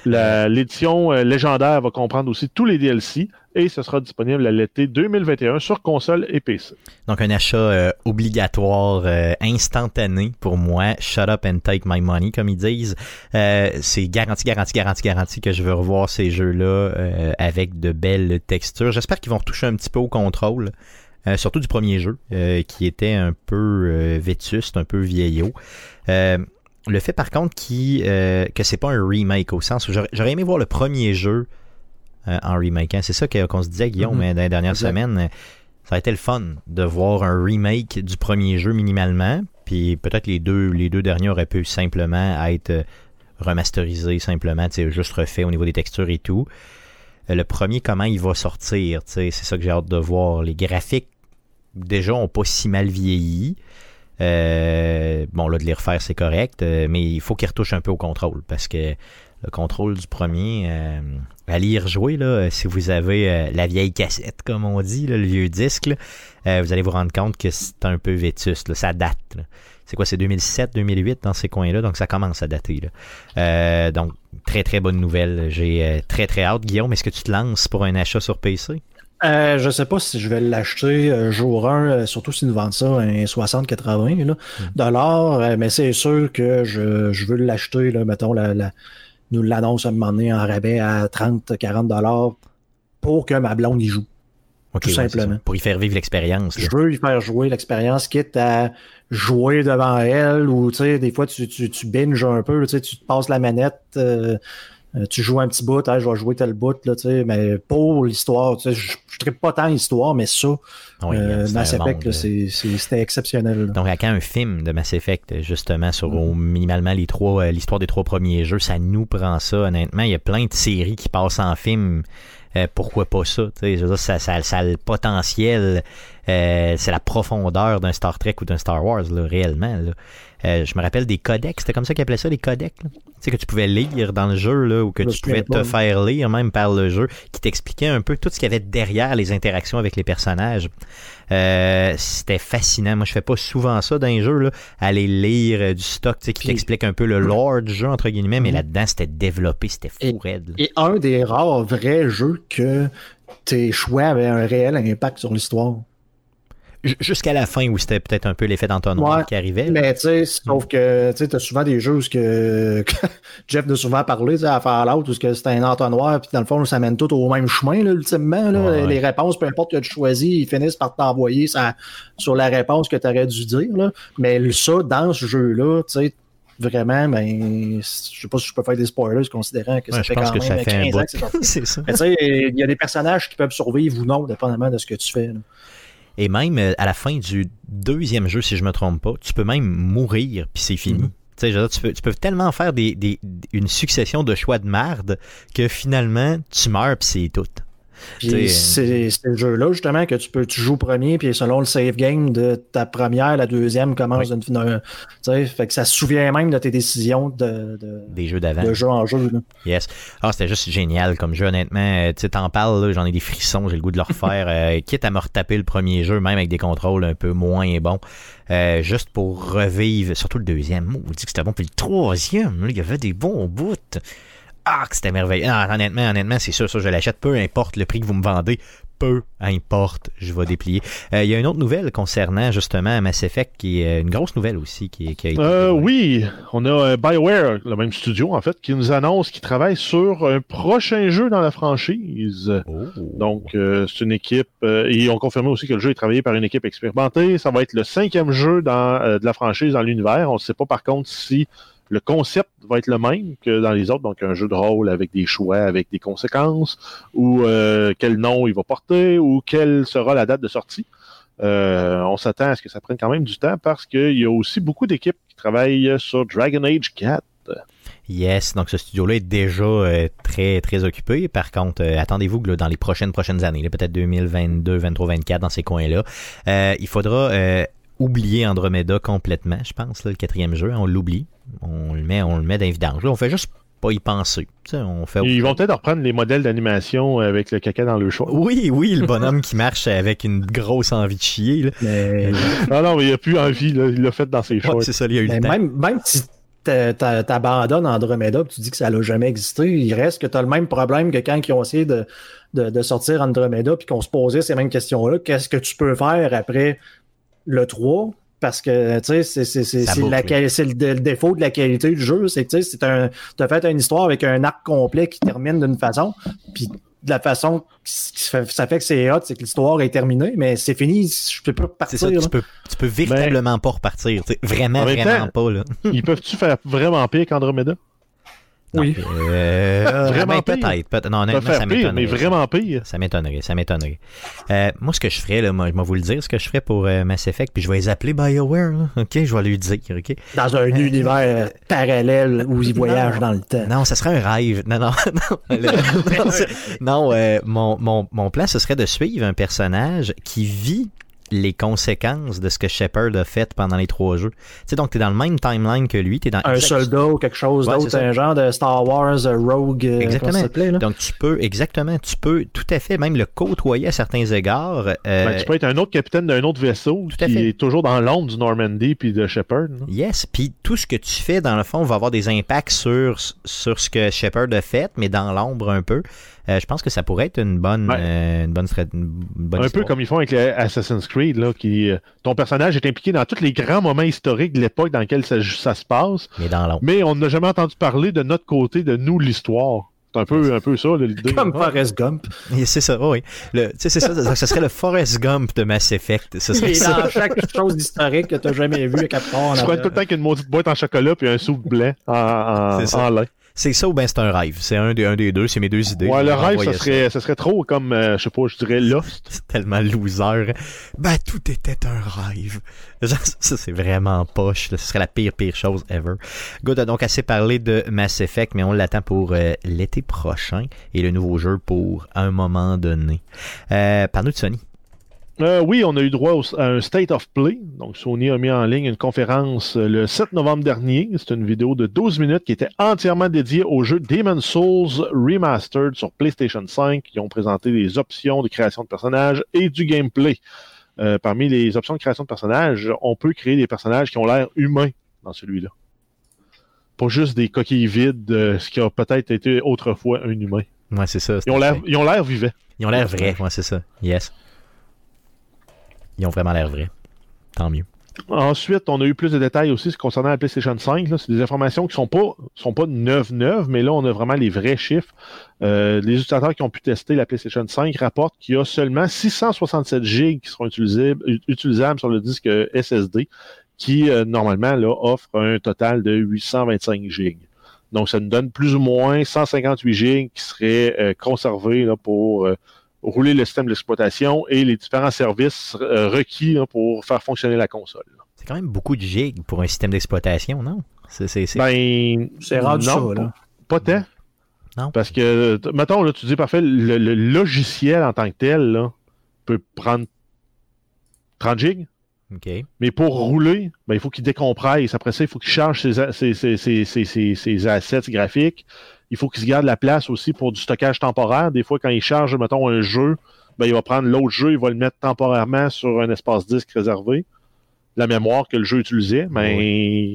L'édition euh, légendaire va comprendre aussi tous les DLC et ce sera disponible à l'été 2021 sur console et PC. Donc, un achat euh, obligatoire, euh, instantané pour moi. Shut up and take my money, comme ils disent. Euh, c'est garanti, garanti, garanti, garanti que je veux revoir ces jeux-là avec de belles textures. J'espère qu'ils vont retoucher un petit peu au contrôle. surtout du premier jeu, qui était un peu vétuste, un peu vieillot. Le fait par contre qui, que c'est pas un remake au sens où j'aurais aimé voir le premier jeu en remake. hein. C'est ça qu'on se disait, Guillaume, euh, dans les dernières Exact. semaines. euh, Ça a été le fun de voir un remake du premier jeu minimalement. Puis peut-être les deux, les deux derniers auraient pu simplement être euh, remasterisés, simplement, juste refait au niveau des textures et tout. Euh, Le premier, comment il va sortir, c'est ça que j'ai hâte de voir. Les graphiques, déjà, ont pas si mal vieilli. Euh, bon, là, de les refaire, c'est correct, euh, mais il faut qu'ils retouchent un peu au contrôle parce que le contrôle du premier, euh, allez y rejouer, là, si vous avez euh, la vieille cassette, comme on dit, là, le vieux disque, là, euh, vous allez vous rendre compte que c'est un peu vétuste, là, ça date. là. C'est quoi, c'est 2007, 2008 dans ces coins-là, donc ça commence à dater. Là. Euh, donc, très très bonne nouvelle. J'ai euh, très très hâte. Guillaume, est-ce que tu te lances pour un achat sur PC? Euh, je sais pas si je vais l'acheter euh, jour 1, euh, surtout s'ils nous vendent ça à un 60-80 là, dollars, euh, mais c'est sûr que je, je veux l'acheter, là, mettons, la, la- nous l'annonce à un moment donné en rabais à 30-40 dollars pour que ma blonde y joue. Tout ouais, simplement. Pour y faire vivre l'expérience. Je veux y faire jouer l'expérience, quitte à jouer devant elle ou tu sais, des fois tu, tu, tu binges un peu, tu sais, tu te passes la manette, euh, euh, tu joues un petit bout, hein, je vais jouer tel bout, là, tu sais, mais pour l'histoire, tu sais, je ne tripe pas tant l'histoire, mais ça, Oui, euh, Mass Effect, monde, c'est- c'est- c'était exceptionnel. là. Donc, à quand un film de Mass Effect, justement, sur au minimalement les trois, euh, l'histoire des trois premiers jeux, ça nous prend ça, honnêtement. Il y a plein de séries qui passent en film. Euh, pourquoi pas ça? tu sais, je veux dire, ça, ça, ça a le potentiel, euh, c'est la profondeur d'un Star Trek ou d'un Star Wars, là, réellement. là. Euh, je me rappelle des codecs, c'était comme ça qu'ils appelaient ça, les codecs. là. Tu sais, que tu pouvais lire dans le jeu, là, ou que tu pouvais te faire lire même par le jeu, qui t'expliquait un peu tout ce qu'il y avait derrière les interactions avec les personnages. Euh, c'était fascinant. Moi, je fais pas souvent ça dans les jeux, là, aller lire du stock tu sais, qui Puis- t'explique un peu le lore du jeu, entre guillemets, mais Mhm. là-dedans, c'était développé, c'était Et- fou raide. Et un des rares vrais jeux que tes choix avaient un réel impact sur l'histoire. Jusqu'à la fin, où c'était peut-être un peu l'effet d'entonnoir Ouais, qui arrivait. Mais tu sais, sauf que tu as souvent des jeux où <laughs> que, Jeff a souvent parlé à Fallout, où c'est un entonnoir, puis dans le fond, ça mène tout au même chemin, là, ultimement. Là, Ouais, ouais. Les réponses, peu importe que tu choisis, ils finissent par t'envoyer ça, sur la réponse que tu aurais dû dire. Là. Mais ça, dans ce jeu-là, tu sais, vraiment, ben, je sais pas si je peux faire des spoilers considérant que ça Ouais, je fait quand que ça même fait un 15 ans que <laughs> c'est ça. Mais tu sais, il y a des personnages qui peuvent survivre ou non, dépendamment de ce que tu fais. là. Et même euh, à la fin du deuxième jeu, si je me trompe pas, tu peux même mourir, puis c'est fini. Mhm. Tu dire, peux, tu peux tellement faire des, des- une succession de choix de marde que finalement, tu meurs, puis c'est tout. C'est c'est le jeu-là, justement, que tu peux, tu joues premier, puis selon le save game de ta première, la deuxième commence Oui. d'une. fait que ça se souvient même de tes décisions de, de, Des jeux d'avant. de jeu en jeu. là. Yes. Ah, c'était juste génial comme jeu, honnêtement. Euh, tu t'en parles, j'en ai des frissons, j'ai le goût de le refaire. <laughs> euh, quitte à me retaper le premier jeu, même avec des contrôles un peu moins bons. euh, juste pour revivre, surtout le deuxième. On dit que c'était bon. Puis le troisième, il y avait des bons bouts. Ah, que c'était merveilleux. Ah, honnêtement, honnêtement, c'est sûr, ça, je l'achète. Peu importe le prix que vous me vendez. Peu importe, je vais déplier. Euh, Il y a une autre nouvelle concernant justement Mass Effect, qui est euh, une grosse nouvelle aussi, qui, qui a été. Euh, oui, on a BioWare, le même studio en fait, qui nous annonce qu'il travaille sur un prochain jeu dans la franchise. Oh. Donc, euh, c'est une équipe. et ils ont confirmé aussi que le jeu est travaillé par une équipe expérimentée. Ça va être le cinquième jeu dans, de la franchise dans l'univers. On ne sait pas par contre si le concept va être le même que dans les autres, donc un jeu de rôle avec des choix, avec des conséquences, ou euh, quel nom il va porter, ou quelle sera la date de sortie. Euh, on s'attend à ce que ça prenne quand même du temps parce qu'il y a aussi beaucoup d'équipes qui travaillent sur Dragon Age 4. Yes, donc ce studio-là est déjà euh, très très occupé. Par contre, attendez-vous que dans les prochaines prochaines années, peut-être 2022, 23, 24, dans ces coins-là, il faudra oublier Andromeda complètement, je pense, le quatrième jeu. On l'oublie, on le met, on le met dans les vidanges. Là, on fait juste pas y penser. Tu sais, on fait. Ils vont peut-être reprendre les modèles d'animation avec le caca dans le choix. Oui, oui, le bonhomme qui marche avec une grosse envie de chier. Là. Mais, Non, non, mais il a plus envie, là. il l'a fait dans ses Ouais, choix. c'est ça, il y a eu mais le temps. même, même si t'a- t'a- t'abandonnes Andromeda, tu dis que ça n'a jamais existé, il reste que tu as le même problème que quand ils ont essayé de, de, de sortir Andromeda, puis qu'on se posait ces mêmes questions-là. Qu'est-ce que tu peux faire après le 3? Parce que, tu sais, c'est- la le, le défaut de la qualité du jeu. C'est que, tu sais, c'est un, t'as fait une histoire avec un arc complet qui termine d'une façon, puis de la façon fait- ça fait que c'est hot, c'est que l'histoire est terminée, mais c'est fini, je peux pas C'est partir. ça, tu peux, tu peux véritablement pas repartir. tu sais. Vraiment, vraiment temps- pas. Là. <laughs> Ils peuvent-tu faire vraiment pire qu'Andromeda? Oui. Euh, <laughs> Vraiment ben, pire? peut-être. peut-être. Non, honnêtement, ça pire, mais m'étonnerait. vraiment pire. Ça m'étonnerait, ça m'étonnerait. Euh, moi, ce que je ferais, là, moi, je vais vous le dire, ce que je ferais pour euh, Mass Effect, puis je vais les appeler BioWare, là, ok? Je vais lui dire, ok? dans un univers parallèle où ils voyagent dans le temps. Non, ça serait un rêve. Non, non, <laughs> non. Le- non, c'est- non, euh, mon, mon, mon plan, ce serait de suivre un personnage qui vit les conséquences de ce que Shepard a fait pendant les trois jeux. Tu sais, donc, t'es dans le même timeline que lui, t'es dans... Un exact- soldat ou quelque chose Ouais, d'autre, un genre de Star Wars euh, Rogue, euh, Exactement. s'appelait, là? Donc, tu peux, exactement, tu peux tout à fait même le côtoyer à certains égards. euh, Ben, tu peux être un autre capitaine d'un autre vaisseau Tout à qui fait. est toujours dans l'ombre du Normandy puis de Shepard. là. Yes, puis tout ce que tu fais, dans le fond, va avoir des impacts sur, sur ce que Shepard a fait, mais dans l'ombre un peu. Euh, je pense que ça pourrait être une bonne, Ouais. euh, une bonne, strat- une bonne Un peu comme ils font avec les Assassin's Creed, là, qui, euh, ton personnage est impliqué dans tous les grands moments historiques de l'époque dans lequel ça, ça se passe, Mais dans l'ombre. mais on n'a jamais entendu parler de notre côté, de nous, l'histoire. C'est un peu, un peu ça, l'idée. Comme là. Forrest Gump. <laughs> C'est ça, oui. Le- Tu sais, c'est ça, ça, ça serait le Forrest Gump de Mass Effect. Ce serait Et ça. dans chaque chose d'historique que tu n'as jamais vu à Capcom. Tu crois tout le temps qu'il y a une maudite boîte en chocolat puis un soupe blanc en, en, C'est ça. en lin. C'est ça ou bien c'est un rêve? C'est un des, un des deux, c'est mes deux idées. Ouais, le rêve, ça serait, ça serait trop comme, euh, je sais pas, je dirais Lost. <laughs> C'est tellement loser. Ben, tout était un rêve. <laughs> Genre, Ça, c'est vraiment poche. là. Ce serait la pire, pire chose ever. Good a donc assez parlé de Mass Effect, mais on l'attend pour euh, l'été prochain et le nouveau jeu pour un moment donné. Euh, Parle-nous de Sony. Euh, oui, on a eu droit au- à un State of Play. Donc, Sony a mis en ligne une conférence euh, le 7 novembre dernier. C'est une vidéo de 12 minutes qui était entièrement dédiée au jeu Demon's Souls Remastered sur PlayStation 5. Ils ont présenté les options de création de personnages et du gameplay. Euh, parmi les options de création de personnages, on peut créer des personnages qui ont l'air humains dans celui-là. Pas juste des coquilles vides, euh, ce qui a peut-être été autrefois un humain. Ouais, c'est ça. Ils ont l'air, ils ont l'air vivants. Ils ont l'air vrais. Ouais, c'est ça. Yes. Ils ont vraiment l'air vrais. Tant mieux. Ensuite, on a eu plus de détails aussi concernant la PlayStation 5. là. C'est des informations qui sont pas sont pas neuves neuves, mais là on a vraiment les vrais chiffres. Euh, les utilisateurs qui ont pu tester la PlayStation 5 rapportent qu'il y a seulement 667 GB qui seront utilisables, ut- utilisables sur le disque SSD, qui euh, normalement là, offre un total de 825 GB. Donc ça nous donne plus ou moins 158 GB qui seraient euh, conservés là, pour euh, rouler le système d'exploitation et les différents services euh, requis là, pour faire fonctionner la console. C'est quand même beaucoup de gigs pour un système d'exploitation, non? C'est, c'est, c'est- Ben, C'est rendu non, ça, là. Pas tant. Non. Parce que, mettons, là, tu dis parfait, le, le logiciel en tant que tel là, peut prendre 30 gigs. OK. Mais pour rouler, ben, il faut qu'il décompresse. Après ça, il faut qu'il charge ses, a- ses, ses, ses, ses, ses- ses assets graphiques. Il faut qu'il se garde la place aussi pour du stockage temporaire. Des fois, quand il charge, mettons, un jeu, ben, il va prendre l'autre jeu, il va le mettre temporairement sur un espace disque réservé. La mémoire que le jeu utilisait. Mais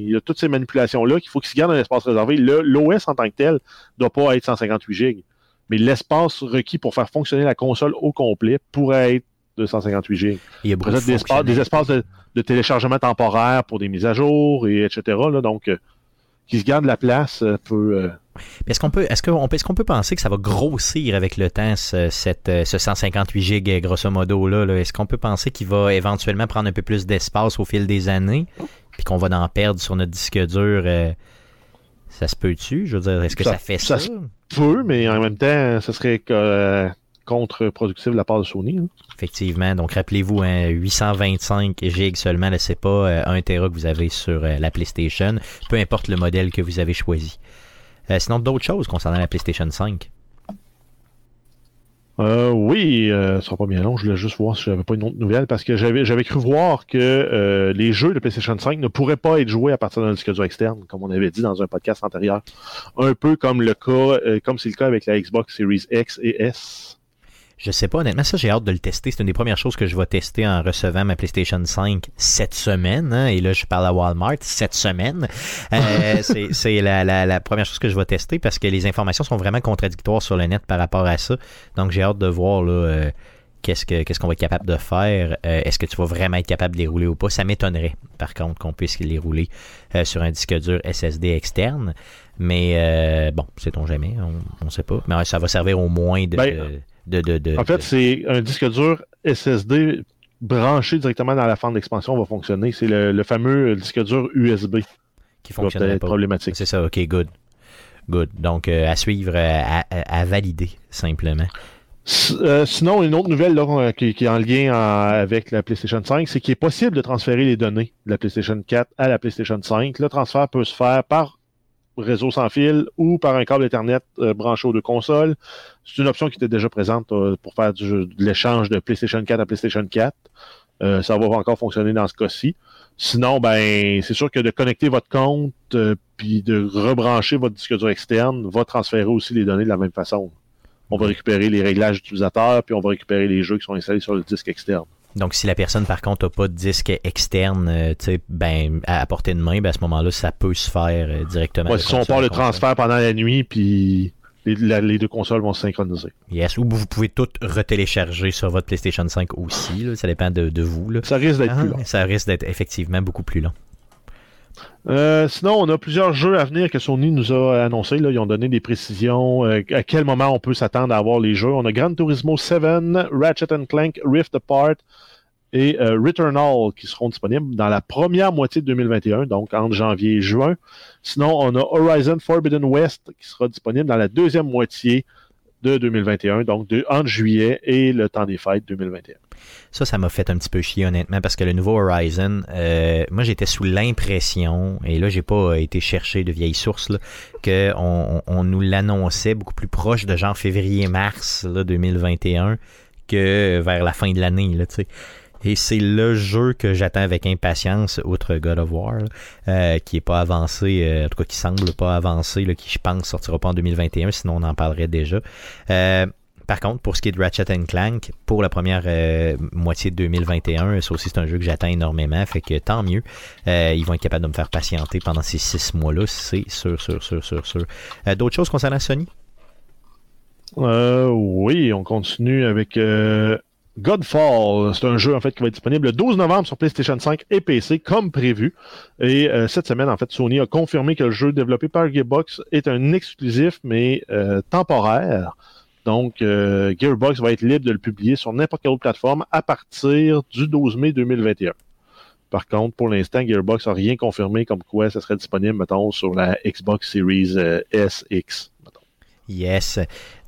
il y a toutes ces manipulations-là qu'il faut qu'il se garde un espace réservé. Le- L'OS en tant que tel ne doit pas être 158 gigs. Mais l'espace requis pour faire fonctionner la console au complet pourrait être de 158 gigs. Il y a beaucoup de des espaces, des espaces de, de téléchargement temporaire pour des mises à jour, et etc. Là, donc, euh, qui se garde la place euh, peut. euh, Est-ce qu'on peut, est-ce qu'on peut, est-ce qu'on peut penser que ça va grossir avec le temps, ce, cette, euh, ce 158 gigs, euh, grosso modo, là? là? Est-ce qu'on peut penser qu'il va éventuellement prendre un peu plus d'espace au fil des années, puis qu'on va en perdre sur notre disque dur? euh, ça se peut-tu? Je veux dire, est-ce que ça, Ça- fait ça? ça? se- mais en même temps, ce serait euh, contre-productif de la part de Sony. hein. Effectivement. Donc, rappelez-vous, hein, 825 gigs seulement, là, c'est pas euh, 1 Tera que vous avez sur euh, la PlayStation, peu importe le modèle que vous avez choisi. Euh, sinon, d'autres choses concernant la PlayStation 5. Euh, oui, euh, ce sera pas bien long. Je voulais juste voir si j'avais pas une autre nouvelle parce que j'avais cru voir que euh, les jeux de PlayStation 5 ne pourraient pas être joués à partir d'un disque dur externe, comme on avait dit dans un podcast antérieur. Un peu comme le cas, euh, comme c'est le cas avec la Xbox Series X et S. Je sais pas, honnêtement, ça j'ai hâte de le tester. C'est une des premières choses que je vais tester en recevant ma PlayStation 5 cette semaine. hein. Et là, je parle à Walmart cette semaine. Euh, <laughs> c'est la, la, la première chose que je vais tester parce que les informations sont vraiment contradictoires sur le net par rapport à ça. Donc j'ai hâte de voir là. euh, Qu'est-ce que qu'est-ce qu'on va être capable de faire Euh, Est-ce que tu vas vraiment être capable de les rouler ou pas? Ça m'étonnerait, par contre, qu'on puisse les rouler euh, sur un disque dur SSD externe. Mais euh, bon, sait-on jamais, on ne sait pas. Mais ça va servir au moins de, Ben, de, de, de- En fait, c'est un disque dur SSD branché directement dans la fente d'expansion va fonctionner. C'est le, le fameux disque dur USB qui pas. problématique. C'est ça, ok, good. Good. Donc, euh, à suivre, euh, à, valider, simplement. S- euh, sinon, une autre nouvelle là, qui, qui est en lien en- avec la PlayStation 5, c'est qu'il est possible de transférer les données de la PlayStation 4 à la PlayStation 5. Le transfert peut se faire par réseau sans fil ou par un câble Ethernet euh, branché aux deux consoles. C'est une option qui était déjà présente euh, pour faire du, de l'échange de PlayStation 4 à PlayStation 4. Euh, ça va encore fonctionner dans ce cas-ci. Sinon, ben, c'est sûr que de connecter votre compte euh, puis de rebrancher votre disque dur externe va transférer aussi les données de la même façon. On va récupérer les réglages utilisateurs, puis on va récupérer les jeux qui sont installés sur le disque externe. Donc, si la personne, par contre, n'a pas de disque externe, euh, tu sais, ben, à, à portée de main, ben, à ce moment-là, ça peut se faire euh, directement. Ouais, si on part le transfert pendant la nuit, puis les, la- les deux consoles vont se synchroniser. Yes. Ou vous pouvez tout retélécharger sur votre PlayStation 5 aussi. là. Ça dépend de, de vous. Là. Ça risque d'être Ah, plus long. ça risque d'être effectivement beaucoup plus long. Euh, sinon, on a plusieurs jeux à venir que Sony nous a annoncés. Ils ont donné des précisions. euh, à quel moment on peut s'attendre à avoir les jeux. On a Gran Turismo 7, Ratchet Clank, Rift Apart et euh, Returnal qui seront disponibles dans la première moitié de 2021, donc entre janvier et juin. Sinon, on a Horizon Forbidden West qui sera disponible dans la deuxième moitié de 2021, donc juillet et le temps des fêtes 2021. Ça, ça m'a fait un petit peu chier, honnêtement, parce que le nouveau Horizon, euh, moi, j'étais sous l'impression, et là, j'ai pas euh, été chercher de vieilles sources, qu'on on, nous l'annonçait beaucoup plus proche de genre février-mars là, 2021 que vers la fin de l'année, tu sais. Et c'est le jeu que j'attends avec impatience, outre God of War, euh, qui est pas avancé, euh, en tout cas qui semble pas avancé, là, qui je pense sortira pas en 2021, sinon on en parlerait déjà. Euh, par contre, pour ce qui est de Ratchet Clank, pour la première euh, moitié de 2021, ça aussi c'est un jeu que j'attends énormément, fait que tant mieux. Euh, ils vont être capables de me faire patienter pendant ces six mois-là, c'est sûr, sûr, sûr, sûr, sûr. Euh, D'autres choses concernant Sony? Oui, on continue avec Godfall. C'est un jeu en fait qui va être disponible le 12 novembre sur PlayStation 5 et PC comme prévu. Et euh, cette semaine, en fait, Sony a confirmé que le jeu développé par Gearbox est un exclusif mais euh, temporaire. Donc, euh, Gearbox va être libre de le publier sur n'importe quelle autre plateforme à partir du 12 mai 2021. Par contre, pour l'instant, Gearbox n'a rien confirmé comme quoi ça serait disponible, mettons, sur la Xbox Series euh, SX. Yes.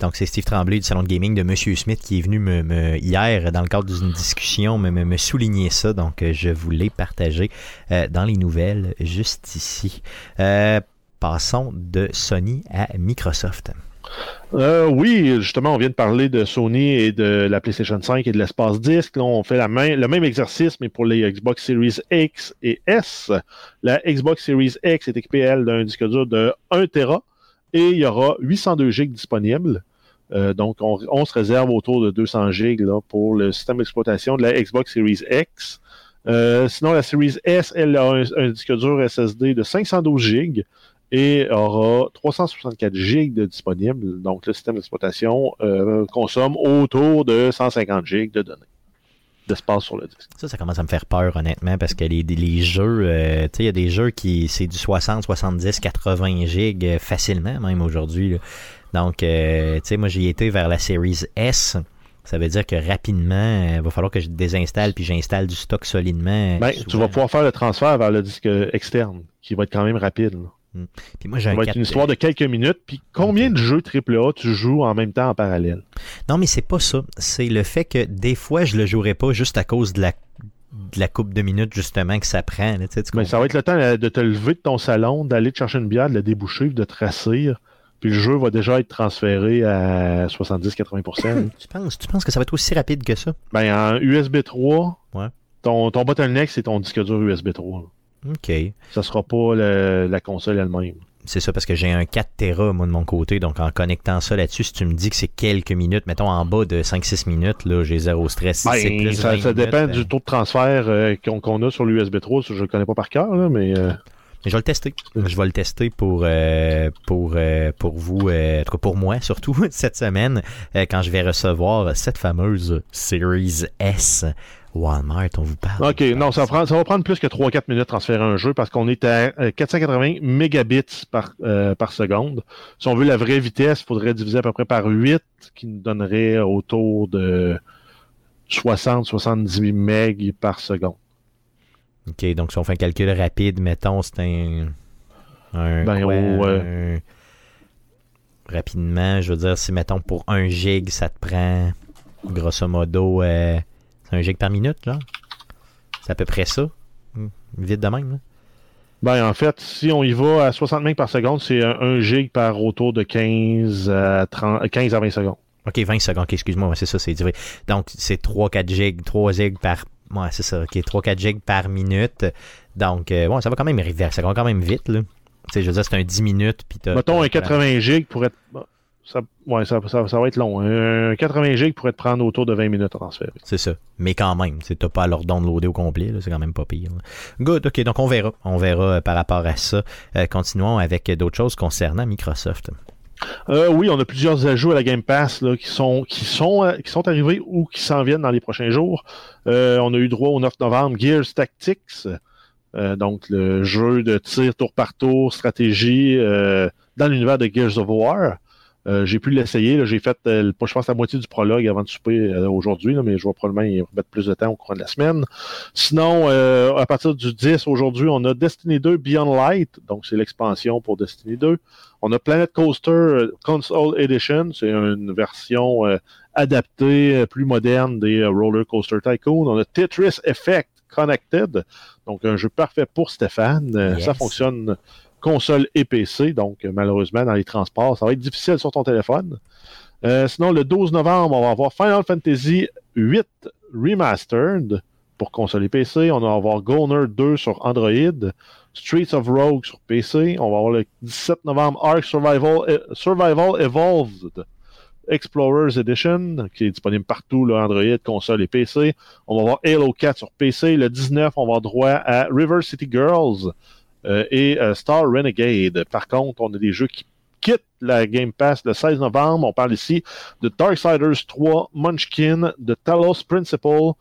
Donc, c'est Steve Tremblay du salon de gaming de Monsieur Smith qui est venu me, me- hier, dans le cadre d'une discussion, me, me, me souligner ça. Donc, euh, je voulais partager euh, dans les nouvelles juste ici. Euh, passons de Sony à Microsoft. Euh, oui, justement, on vient de parler de Sony et de la PlayStation 5 et de l'espace disque. Là, on fait la main, le même exercice, mais pour les Xbox Series X et S. La Xbox Series X est équipée, elle, d'un disque dur de 1 Tera et il y aura 802 GB disponibles. Euh, donc, on, on, se réserve autour de 200 GB là, pour le système d'exploitation de la Xbox Series X. Euh, sinon, la Series S, elle a un, disque dur SSD de 512 GB et aura 364 GB de disponible. Donc, le système d'exploitation euh, consomme autour de 150 GB de données d'espace sur le disque. Ça, ça commence à me faire peur, honnêtement, parce que les, les jeux, euh, tu sais, il y a des jeux qui, c'est du 60, 70, 80 gigs facilement, même aujourd'hui. Donc, euh, tu sais, moi, j'y été vers la Series S. Ça veut dire que rapidement, il va falloir que je désinstalle puis j'installe du stock solidement. Ben, tu vas pouvoir faire le transfert vers le disque externe, qui va être quand même rapide. Hmm. Puis moi, j'ai Ça un va être 4... une histoire de quelques minutes. Puis combien de jeux AAA tu joues en même temps en parallèle? Non, mais c'est pas ça. C'est le fait que des fois, je le jouerai pas juste à cause de la, de la coupe de minutes, justement, que ça prend. là, tu Mais ça va être le temps euh, de te lever de ton salon, d'aller te chercher une bière, de la déboucher, de te rassir. Puis le jeu va déjà être transféré à 70-80%. <laughs> tu, penses, tu penses que ça va être aussi rapide que ça? ben, en USB 3, Ouais. ton, ton bottleneck, c'est ton disque dur USB 3. là. OK. Ça sera pas le- la console elle-même. C'est ça, parce que j'ai un 4 Tera, moi, de mon côté. Donc, en connectant ça là-dessus, si tu me dis que c'est quelques minutes, mettons en bas de 5-6 minutes, là, j'ai zéro stress. Si Ben, plus ça, 20 ça dépend du euh, taux de transfert euh, qu'on a sur l'USB 3. ça, Je le connais pas par cœur, là, mais euh, Mais je vais le tester. Je vais le tester pour, euh, pour, euh, pour vous, euh, en tout cas pour moi surtout, <laughs> cette semaine, quand je vais recevoir cette fameuse Series S. Walmart, on vous parle. OK, non, ça va, prendre, ça va prendre plus que 3-4 minutes de transférer un jeu parce qu'on est à euh, 480 mégabits par, euh, par seconde. Si on veut la vraie vitesse, il faudrait diviser à peu près par 8, qui nous donnerait autour de 60-70 MB par seconde. OK, donc si on fait un calcul rapide, mettons, c'est un. un, Ben, quoi, au, euh, un- Rapidement, je veux dire, si mettons pour 1 gig, ça te prend grosso modo euh, c'est 1 gig par minute, genre. C'est à peu près ça. Hmm, Vite de même, là. Ben, en fait, si on y va à 60 MB par seconde, c'est un, 1 gig par autour de 15 à, 30, 15 à 20 secondes. OK, 20 secondes, excuse-moi, c'est ça, c'est divisé. Donc, c'est 3-4 gigs, 3 gigs par... Ouais, c'est ça, OK, 3-4 gigs par minute. Donc, euh, ouais, ça va quand même arriver, ça va quand même vite, là. Tu sais, je veux dire, c'est un 10 minutes, puis. Mettons un t'as- 80 gigs pour être. Ça, ouais, ça, ça, ça va être long. Un 80 gigs pourrait te prendre autour de 20 minutes à transférer. C'est ça. Mais quand même, tu t'as pas à leur downloader au complet, c'est quand même pas pire. là. Good, ok, donc on verra. On verra euh, par rapport à ça. Euh, continuons avec d'autres choses concernant Microsoft. Euh, oui, on a plusieurs ajouts à la Game Pass là, qui, sont, qui, sont, qui sont arrivés ou qui s'en viennent dans les prochains jours. Euh, on a eu droit au 9 novembre Gears Tactics, donc le jeu de tir tour par tour, stratégie dans l'univers de Gears of War. Euh, j'ai pu l'essayer. J'ai fait, euh, je pense, la moitié du prologue avant de souper euh, aujourd'hui, mais je vais probablement y remettre plus de temps au cours de la semaine. Sinon, à partir du 10 aujourd'hui, on a Destiny 2 Beyond Light, donc c'est l'expansion pour Destiny 2. On a Planet Coaster Console Edition, c'est une version adaptée, plus moderne des Roller Coaster Tycoon. On a Tetris Effect Connected, donc un jeu parfait pour Stéphane. Yes. Ça fonctionne console et PC, donc euh, malheureusement dans les transports, ça va être difficile sur ton téléphone. Euh, sinon, le 12 novembre, on va avoir Final Fantasy 8 Remastered pour console et PC. On va avoir Goner 2 sur Android, Streets of Rogue sur PC. On va avoir le 17 novembre Ark Survival, eh, Survival Evolved Explorers Edition, qui est disponible partout, là, Android, console et PC. On va avoir Halo 4 sur PC. Le 19, on va avoir droit à River City Girls euh, et euh, Star Renegade. Par contre, on a des jeux qui quittent la Game Pass le 16 novembre. On parle ici de Darksiders 3, Munchkin, de Talos Principle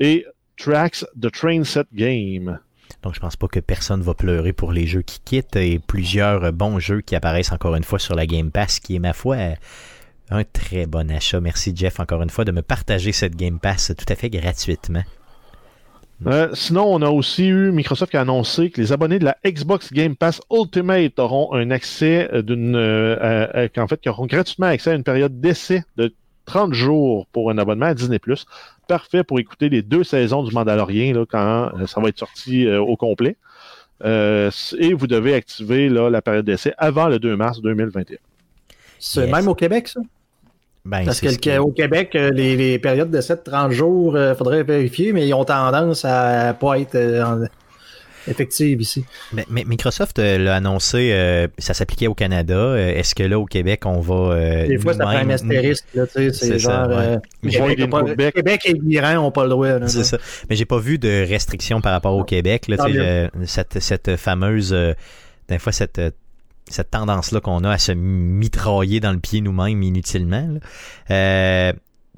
et Tracks The Train Set Game. Donc, je pense pas que personne va pleurer pour les jeux qui quittent et plusieurs euh, bons jeux qui apparaissent encore une fois sur la Game Pass, qui est, ma foi, euh, un très bon achat. Merci, Jeff, encore une fois, de me partager cette Game Pass tout à fait gratuitement. Euh, sinon, on a aussi eu Microsoft qui a annoncé que les abonnés de la Xbox Game Pass Ultimate auront un accès euh, d'une, euh, qu'en fait, qui auront gratuitement accès à une période d'essai de 30 jours pour un abonnement à Disney+. Parfait pour écouter les deux saisons du Mandalorien là, quand euh, ça va être sorti euh, au complet. Euh, et vous devez activer là, la période d'essai avant le 2 mars 2021. C'est Yes. même au Québec, ça? Ben, Parce c'est que ce le- qui- au Québec, euh, les, les périodes de 7-30 jours, il faudrait vérifier, mais ils ont tendance à pas être euh, en- effectives ici. Mais, mais Microsoft euh, l'a annoncé, euh, ça s'appliquait au Canada. Euh, Est-ce que là, au Québec, on va. euh, Des fois, ça prend un astérisque, là, tu sais, c'est ça, ouais. euh, Québec, pas- et l'Iran n'ont pas le droit. là, C'est ça. Mais j'ai pas vu de restrictions par rapport au Québec. Là, euh, cette, cette fameuse, euh, des fois, cette, euh, cette tendance-là qu'on a à se mitrailler dans le pied nous-mêmes inutilement. là. Euh,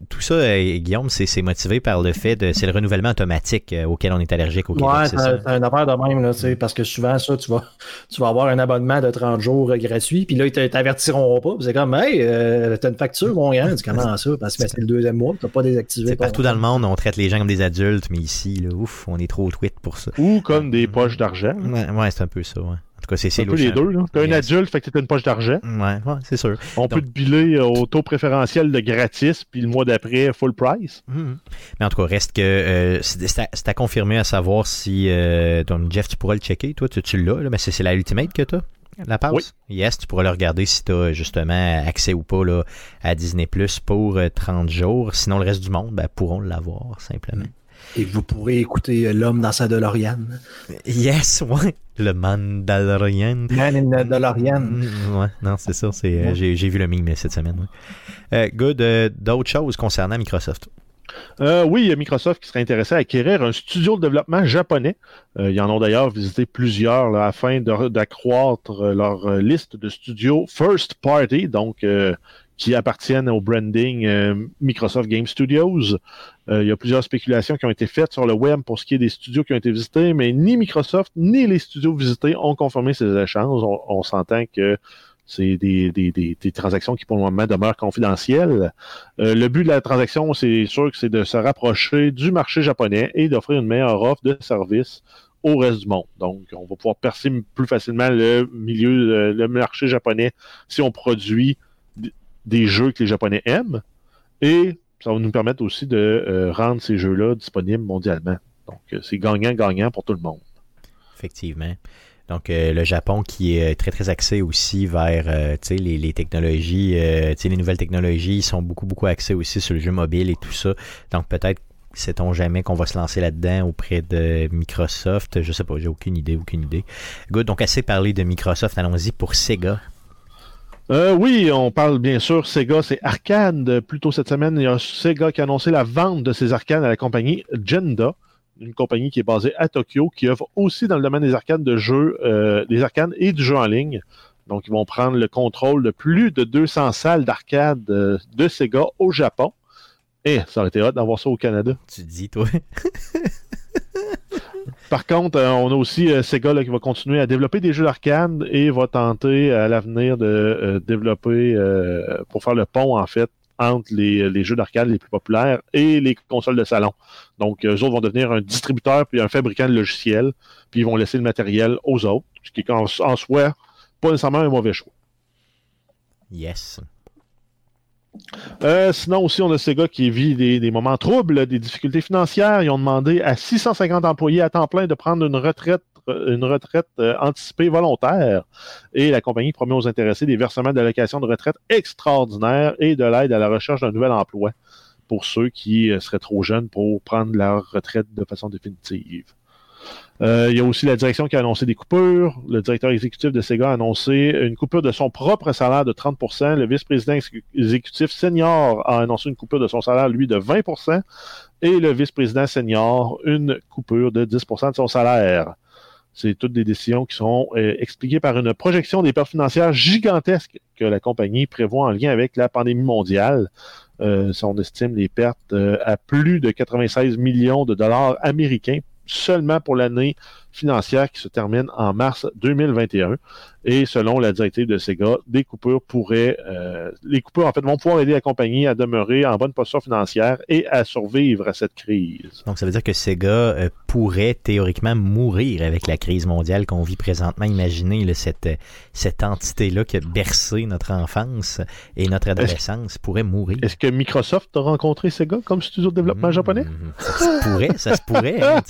tout ça, euh, Guillaume, c'est c'est motivé par le fait de. C'est le renouvellement automatique euh, auquel on est allergique au Québec. Ouais, c'est une affaire de même, là, parce que souvent, ça, tu vas, tu vas avoir un abonnement de 30 jours gratuit, puis là, ils te- t'avertiront pas, puis c'est comme, hey, euh, t'as une facture, mon gars, tu dis, comment ça? Parce que ben, c'est le deuxième mois, t'as pas désactivé. Partout dans le monde, on traite les gens comme des adultes, mais ici, là, ouf, on est trop tweet pour ça. Ou comme des poches d'argent. Ouais, ouais, c'est un peu ça, ouais. En tout cas, c'est les deux. T'as un adulte, fait que t'as une poche d'argent. Ouais, ouais, c'est sûr. On peut te biller euh, au taux préférentiel de gratis, puis le mois d'après, full price. Mhm. Mais en tout cas, reste que euh, c'est à, à confirmer à savoir si euh, donc Jeff, tu pourras le checker. Toi, tu, tu l'as, mais c'est la Ultimate que tu as, la passe? Oui. Yes, tu pourras le regarder si tu as justement accès ou pas là, à Disney Plus pour euh, 30 jours. Sinon, le reste du monde ben, pourront l'avoir simplement. Et vous pourrez écouter L'homme dans sa DeLorean. Yes, ouais. Le Mandalorian. Man in the DeLorean. Mm, Ouais, non, c'est ça. c'est, euh, Ouais. j'ai, j'ai vu le meme cette semaine. ouais. Euh, good. euh, d'autres choses concernant Microsoft? Euh, oui, il y a Microsoft qui serait intéressé à acquérir un studio de développement japonais. Euh, ils en ont d'ailleurs visité plusieurs là, afin de- d'accroître leur euh, liste de studios first party, donc euh, qui appartiennent au branding euh, Microsoft Game Studios. Euh, il y a plusieurs spéculations qui ont été faites sur le web pour ce qui est des studios qui ont été visités, mais ni Microsoft ni les studios visités ont confirmé ces échanges. On, s'entend que c'est des, des, des, des transactions qui, pour le moment, demeurent confidentielles. Euh, le but de la transaction, c'est sûr que c'est de se rapprocher du marché japonais et d'offrir une meilleure offre de service au reste du monde. Donc, on va pouvoir percer plus facilement le milieu, euh, le marché japonais si on produit des jeux que les Japonais aiment. Et ça va nous permettre aussi de euh, rendre ces jeux-là disponibles mondialement. Donc, euh, c'est gagnant-gagnant pour tout le monde. Effectivement. Donc, euh, le Japon qui est très, très axé aussi vers les, les technologies, les nouvelles technologies, ils sont beaucoup, beaucoup axés aussi sur le jeu mobile et tout ça. Donc, peut-être, sait-on jamais qu'on va se lancer là-dedans auprès de Microsoft. Je sais pas, j'ai aucune idée, aucune idée. Good, donc assez parlé de Microsoft, allons-y pour Sega. Euh, oui, on parle bien sûr Sega, c'est arcade. Plus tôt cette semaine, il y a Sega qui a annoncé la vente de ses arcades à la compagnie Genda, une compagnie qui est basée à Tokyo, qui offre aussi dans le domaine des arcades de jeux, euh, des arcades et du jeu en ligne. Donc, ils vont prendre le contrôle de plus de 200 salles d'arcade euh, de Sega au Japon. Et ça aurait été hot d'avoir ça au Canada. Tu dis, toi. <laughs> Par contre, euh, on a aussi euh, Sega là, qui va continuer à développer des jeux d'arcade et va tenter à l'avenir de euh, développer euh, pour faire le pont en fait entre les, jeux d'arcade les plus populaires et les consoles de salon. Donc, eux autres vont devenir un distributeur puis un fabricant de logiciels, puis ils vont laisser le matériel aux autres, ce qui est en soi pas nécessairement un mauvais choix. Yes. Euh, sinon aussi, on a Sega qui vit des, moments troubles, des difficultés financières. Ils ont demandé à 650 employés à temps plein de prendre une retraite, euh, euh, anticipée volontaire. Et la compagnie promet aux intéressés des versements d'allocation de retraite extraordinaires et de l'aide à la recherche d'un nouvel emploi pour ceux qui seraient trop jeunes pour prendre leur retraite de façon définitive. Euh, il y a aussi la direction qui a annoncé des coupures. Le directeur exécutif de Sega a annoncé une coupure de son propre salaire de 30% Le vice-président ex- exécutif senior a annoncé une coupure de son salaire, lui, de 20% Et le vice-président senior, une coupure de 10% de son salaire. C'est toutes des décisions qui sont euh, expliquées par une projection des pertes financières gigantesques que la compagnie prévoit en lien avec la pandémie mondiale. Euh, on estime les pertes à plus de 96 millions de dollars américains seulement pour l'année financière qui se termine en mars 2021. Et selon la directive de Sega, des coupures pourraient, euh, les coupures en fait vont pouvoir aider la compagnie à demeurer en bonne posture financière et à survivre à cette crise. Donc, ça veut dire que Sega euh, pourrait théoriquement mourir avec la crise mondiale qu'on vit présentement. Imaginez là, cette, euh, cette entité-là qui a bercé notre enfance et notre adolescence pourrait mourir. Est-ce que Microsoft a rencontré Sega comme studio de développement Mmh, japonais? Ça se pourrait, ça se pourrait. hein,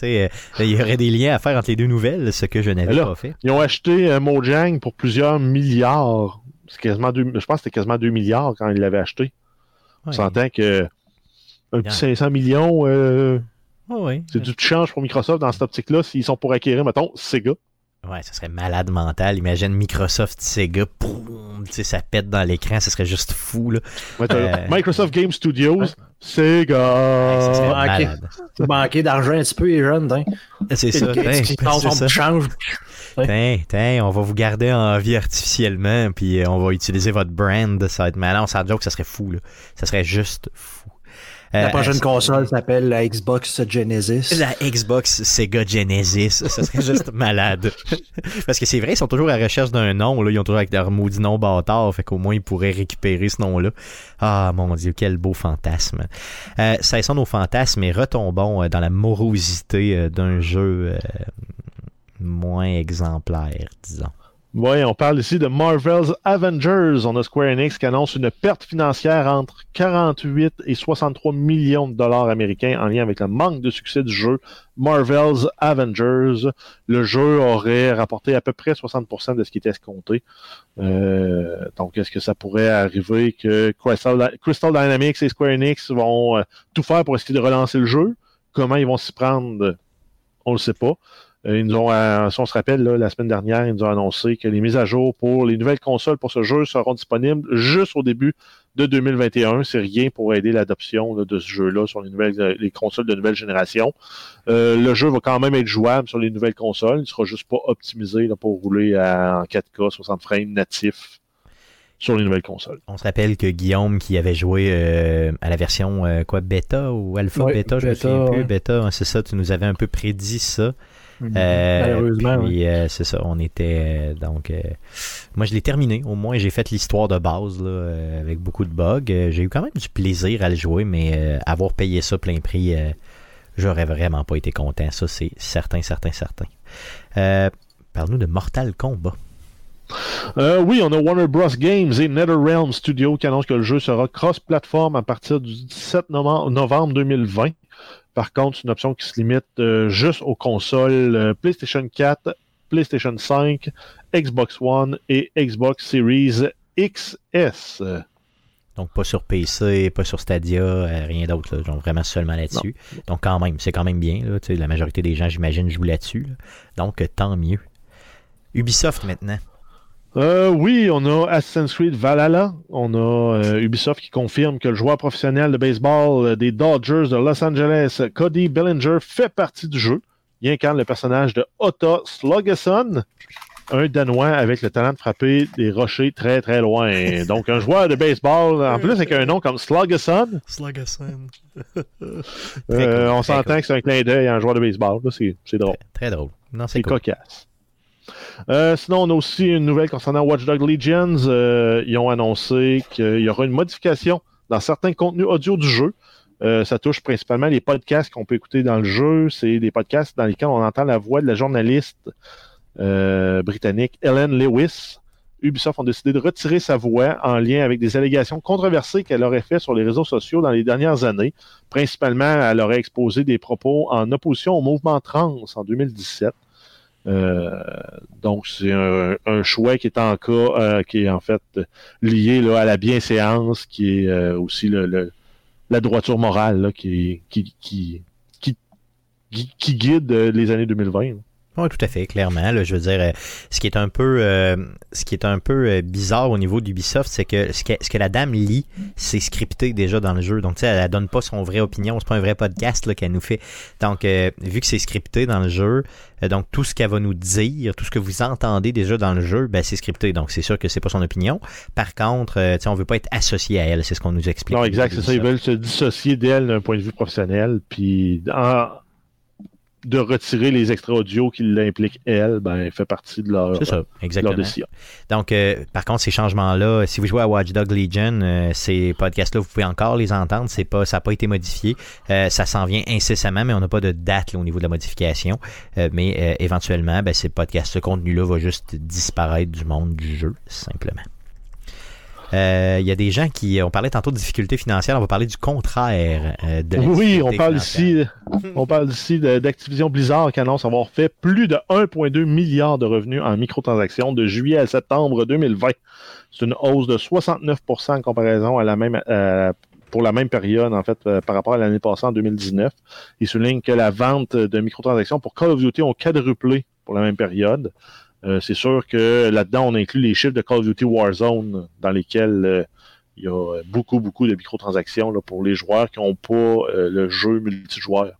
il y aurait des liens à faire entre les deux nouvelles, ce que je n'avais pas fait. Ils ont acheté euh, Mojang pour plusieurs milliards quasiment deux- je pense que c'était quasiment 2 milliards quand il l'avait acheté. On s'entend que un petit 500 millions, euh, c'est du change pour Microsoft dans cette optique-là s'ils sont pour acquérir, mettons, Sega. Ouais, ça serait malade mental. Imagine Microsoft, Sega, poum, tu sais, ça pète dans l'écran, ça serait juste fou, là. Ouais, Euh, Microsoft Game Studios, Ouais, Sega. malade. Manquer d'argent un petit peu, les jeunes, hein. C'est ça. On change. Tiens, tiens, on va vous garder en vie artificiellement, puis euh, on va utiliser votre brand. Ça va être malin. On s'en joke, ça serait fou, là. Ça serait juste fou. La Euh, prochaine euh, console s'appelle la Xbox Genesis. La Xbox Sega Genesis, ça serait juste <laughs> malade. Parce que c'est vrai, ils sont toujours à la recherche d'un nom, là. Ils ont toujours avec leur maudit nom bâtard, fait qu'au moins ils pourraient récupérer ce nom-là. Ah mon dieu, quel beau fantasme. Euh, cessons nos fantasmes et retombons euh, dans la morosité euh, d'un jeu euh, moins exemplaire, disons. Oui, on parle ici de Marvel's Avengers. On a Square Enix qui annonce une perte financière entre 48 et 63 millions de dollars américains en lien avec le manque de succès du jeu Marvel's Avengers. Le jeu aurait rapporté à peu près 60% de ce qui était escompté. Euh, donc, est-ce que ça pourrait arriver que Crystal, Dynamics et Square Enix vont euh, tout faire pour essayer de relancer le jeu? Comment ils vont s'y prendre? On le sait pas. Euh, Ils nous ont, euh, si on se rappelle, là, la semaine dernière, ils nous ont annoncé que les mises à jour pour les nouvelles consoles pour ce jeu seront disponibles juste au début de 2021. C'est rien pour aider l'adoption de ce jeu-là sur les nouvelles euh, les consoles de nouvelle génération. Euh, le jeu va quand même être jouable sur les nouvelles consoles. Il sera juste pas optimisé là, pour rouler à- en 4K 60 frames natifs sur les nouvelles consoles. On se rappelle que Guillaume qui avait joué euh, à la version euh, quoi bêta ou alpha Ouais, bêta, je me bêta, souviens plus, ouais. bêta, hein, c'est ça, tu nous avais un peu prédit ça. Euh, Malheureusement, oui. puis, euh, c'est ça, on était euh, donc euh, moi je l'ai terminé, au moins j'ai fait l'histoire de base là, euh, avec beaucoup de bugs. Euh, j'ai eu quand même du plaisir à le jouer, mais euh, avoir payé ça plein prix, euh, j'aurais vraiment pas été content. Ça c'est certain, certain, certain. Euh, Parle-nous de Mortal Kombat. Euh, oui, on a Warner Bros. Games et NetherRealm Studio qui annoncent que le jeu sera cross-platform à partir du 17 novembre, novembre 2020. Par contre, c'est une option qui se limite euh, juste aux consoles euh, PlayStation 4, PlayStation 5, Xbox One et Xbox Series XS. Donc pas sur PC, pas sur Stadia, euh, rien d'autre, genre vraiment seulement là-dessus. Donc quand même, c'est quand même bien. Là, la majorité des gens, j'imagine, jouent là-dessus. là. Donc tant mieux. Ubisoft maintenant. Euh, oui, on a Assassin's Creed Valhalla. On a euh, Ubisoft qui confirme que le joueur professionnel de baseball euh, des Dodgers de Los Angeles, Cody Bellinger, fait partie du jeu. Il incarne le personnage de Otto Sluggesson, un Danois avec le talent de frapper des rochers très très loin. <laughs> Donc un joueur de baseball, en plus avec un nom comme euh, cool, on s'entend cool. que c'est un clin d'œil à un joueur de baseball. là. C'est c'est drôle. Très drôle. Non, c'est C'est cool. cocasse. Euh, sinon, on a aussi une nouvelle concernant Watch Dogs Legions. Euh, ils ont annoncé qu'il y aura une modification dans certains contenus audio du jeu. Euh, ça touche principalement les podcasts qu'on peut écouter dans le jeu. C'est des podcasts dans lesquels on entend la voix de la journaliste britannique Ellen Lewis. Ubisoft ont décidé de retirer sa voix en lien avec des allégations controversées qu'elle aurait fait sur les réseaux sociaux dans les dernières années. Principalement, elle aurait exposé des propos en opposition au mouvement trans en 2017. Euh, donc, c'est un, un choix qui est en cas, euh, qui est en fait lié là, à la bienséance, qui est euh, aussi le, la droiture morale là, qui, qui, qui, guide les années 2020. Oui, tout à fait, clairement. là, je veux dire, euh, ce qui est un peu, euh, ce qui est un peu euh, bizarre au niveau d'Ubisoft, c'est que ce, que ce que la dame lit, c'est scripté déjà dans le jeu. Donc, tu sais, elle, elle donne pas son vrai opinion. C'est pas un vrai podcast qu'elle nous fait. Donc, euh, vu que c'est scripté dans le jeu, euh, donc tout ce qu'elle va nous dire, tout ce que vous entendez déjà dans le jeu, ben c'est scripté. Donc, c'est sûr que c'est pas son opinion. Par contre, tu sais, on veut pas être associé à elle. C'est ce qu'on nous explique. Non, exact, c'est ça. Ils veulent se dissocier d'elle d'un point de vue professionnel, puis en- de retirer les extraits audio qui l'impliquent elle, ben, fait partie de leur, ça, leur exactement. décision. Donc, euh, par contre, ces changements-là, si vous jouez à Watch Dogs Legion, euh, ces podcasts-là, vous pouvez encore les entendre. C'est pas, ça n'a pas été modifié. Euh, ça s'en vient incessamment, mais on n'a pas de date là, au niveau de la modification. Euh, mais euh, éventuellement, ben, ces podcasts, ce contenu-là va juste disparaître du monde du jeu, simplement. Euh, Il y a des gens qui. On parlait tantôt de difficultés financières, on va parler du contraire euh, de la Oui, on parle ici, on parle ici d'Activision Blizzard qui annonce avoir fait plus de 1,2 milliard de revenus en microtransactions de juillet à septembre 2020. C'est une hausse de 69% en comparaison à la même, euh, pour la même période, en fait, euh, par rapport à l'année passée en 2019. Il souligne que la vente de microtransactions pour Call of Duty ont quadruplé pour la même période. Euh, c'est sûr que là-dedans, on inclut les chiffres de Call of Duty Warzone, dans lesquels euh, il y a beaucoup, beaucoup de microtransactions là, pour les joueurs qui n'ont pas euh, le jeu multijoueur.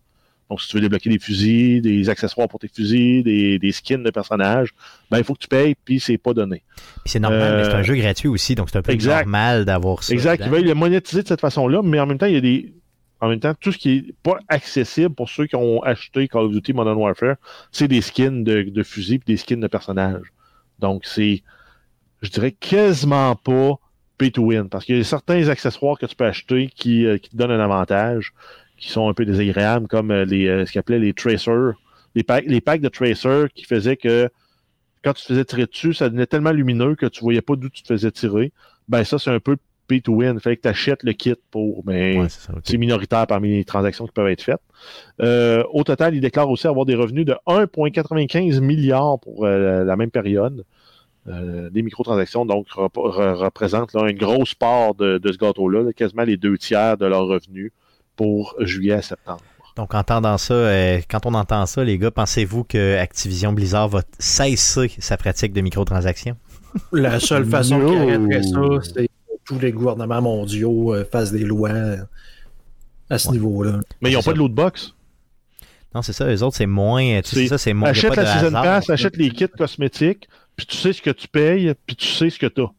Donc, si tu veux débloquer des fusils, des accessoires pour tes fusils, des, des skins de personnages, ben il faut que tu payes, puis c'est pas donné. Puis c'est normal, Euh, mais c'est un jeu gratuit aussi, donc c'est un peu exact. normal d'avoir ça. Exact. Ils veulent le monétiser de cette façon-là, mais en même temps, il y a des. En même temps, tout ce qui est pas accessible pour ceux qui ont acheté Call of Duty Modern Warfare, c'est des skins de, fusils et des skins de personnages. Donc, c'est, je dirais, quasiment pas pay to win. Parce qu'il y a certains accessoires que tu peux acheter qui, euh, te donnent un avantage, qui sont un peu désagréables, comme euh, les, euh, ce qu'ils appelaient les tracers. Les packs, les packs de tracers qui faisaient que quand tu te faisais tirer dessus, ça devenait tellement lumineux que tu voyais pas d'où tu te faisais tirer. Ben, ça, c'est un peu pay to win. Fait que tu achètes le kit pour. Ben, Ouais, c'est minoritaire parmi les transactions qui peuvent être faites. Euh, au total, il déclare aussi avoir des revenus de 1,95 milliards pour euh, la même période. Euh, des microtransactions, donc, rep- re- représentent là, une grosse part de, de ce gâteau-là, là, quasiment les deux tiers de leurs revenus pour juillet à septembre. Donc, entendant ça, euh, quand on entend ça, les gars, pensez-vous que Activision Blizzard va cesser sa pratique de microtransactions? La seule <laughs> façon No. qui arrêterait ça, c'est tous les gouvernements mondiaux euh, fassent des lois euh, à ce Ouais. niveau-là. Mais ils n'ont pas de lootbox. Non, c'est ça, les autres, c'est moins. Tu sais, C'est- ça, c'est moins. Achète pas la de season hasard. pass, achète les kits cosmétiques, puis tu sais ce que tu payes, puis tu sais ce que tu as.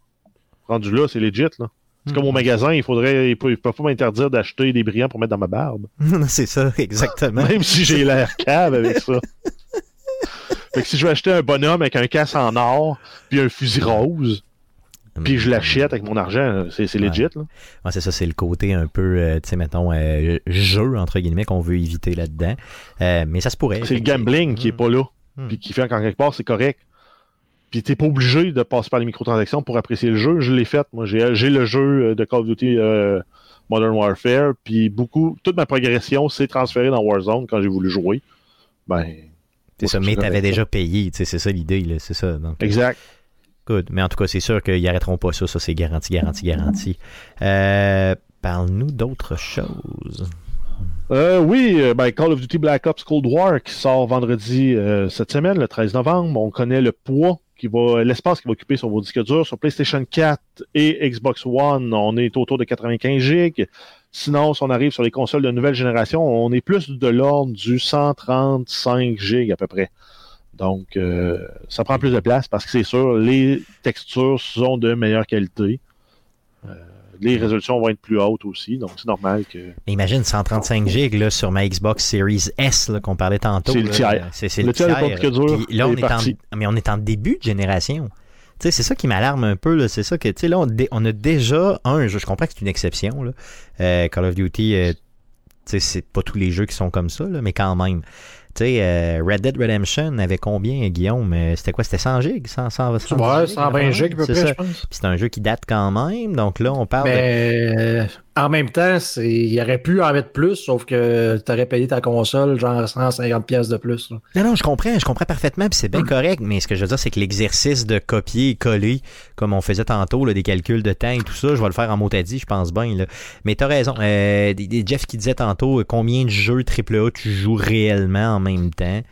Rendu là, c'est legit. là. C'est Hmm. comme au magasin, il faudrait, ils peuvent, pas m'interdire d'acheter des brillants pour mettre dans ma barbe. <laughs> c'est ça, exactement. Même si j'ai l'air cave avec ça. fait que si je veux acheter un bonhomme avec un casse en or, puis un fusil rose, puis je l'achète avec mon argent, c'est Ouais. legit. Là. Ouais, c'est ça, c'est le côté un peu, euh, tu sais, mettons, euh, jeu, entre guillemets, qu'on veut éviter là-dedans. Euh, mais ça se pourrait. C'est le gambling qui est pas là, Hmm. puis qui fait qu'en quelque part, c'est correct. Puis t'es pas obligé de passer par les microtransactions pour apprécier le jeu. Je l'ai fait. Moi, j'ai le jeu de Call of Duty euh, Modern Warfare, puis beaucoup, toute ma progression s'est transférée dans Warzone quand j'ai voulu jouer. Ben, C'est ça, mais t'avais déjà payé, tu sais, c'est ça l'idée, c'est ça. Donc, Exact. Good. Mais en tout cas, c'est sûr qu'ils arrêteront pas ça, ça c'est garanti, garanti, garanti. Euh, Parle-nous d'autres choses. Euh, oui, euh, ben, Call of Duty Black Ops Cold War qui sort vendredi cette semaine, le 13 novembre. On connaît le poids qui va, l'espace qui va occuper sur vos disques durs. Sur PlayStation 4 et Xbox One, on est autour de 95 gigs. Sinon, si on arrive sur les consoles de nouvelle génération, on est plus de l'ordre du 135 gigs à peu près. Donc, euh, ça prend plus de place parce que c'est sûr, les textures sont de meilleure qualité. Euh, les résolutions vont être plus hautes aussi, donc c'est normal que. Mais imagine 135 gigs là, sur ma Xbox Series S qu'on parlait tantôt. C'est le tiers. C'est Le le tiers tiers. là, on est est en, mais on est en début de génération. C'est ça qui m'alarme un peu. C'est ça que, tu sais, là, on, a déjà un jeu. Je comprends que c'est une exception. Là. Euh, Call of Duty, tu sais, c'est pas tous les jeux qui sont comme ça, là, mais quand même. Tu sais, euh, Red Dead Redemption avait combien, Guillaume? Euh, C'était quoi? C'était 100 gigs? 100, 100, 100 Ouais, 120 gigs à peu près, je pense. C'est un jeu qui date quand même. Donc là, on parle de Mais euh, en même temps, il aurait pu en mettre plus, sauf que tu aurais payé ta console genre 150 pièces de plus. Non, non, je comprends, je comprends parfaitement, puis c'est bien correct, mais ce que je veux dire, c'est que l'exercice de copier et coller, comme on faisait tantôt, là, des calculs de temps et tout ça, je vais le faire en mot-à-dit, je pense bien. Là. Mais t'as raison. Euh, Jeff qui disait tantôt combien de jeux AAA tu joues réellement en même temps?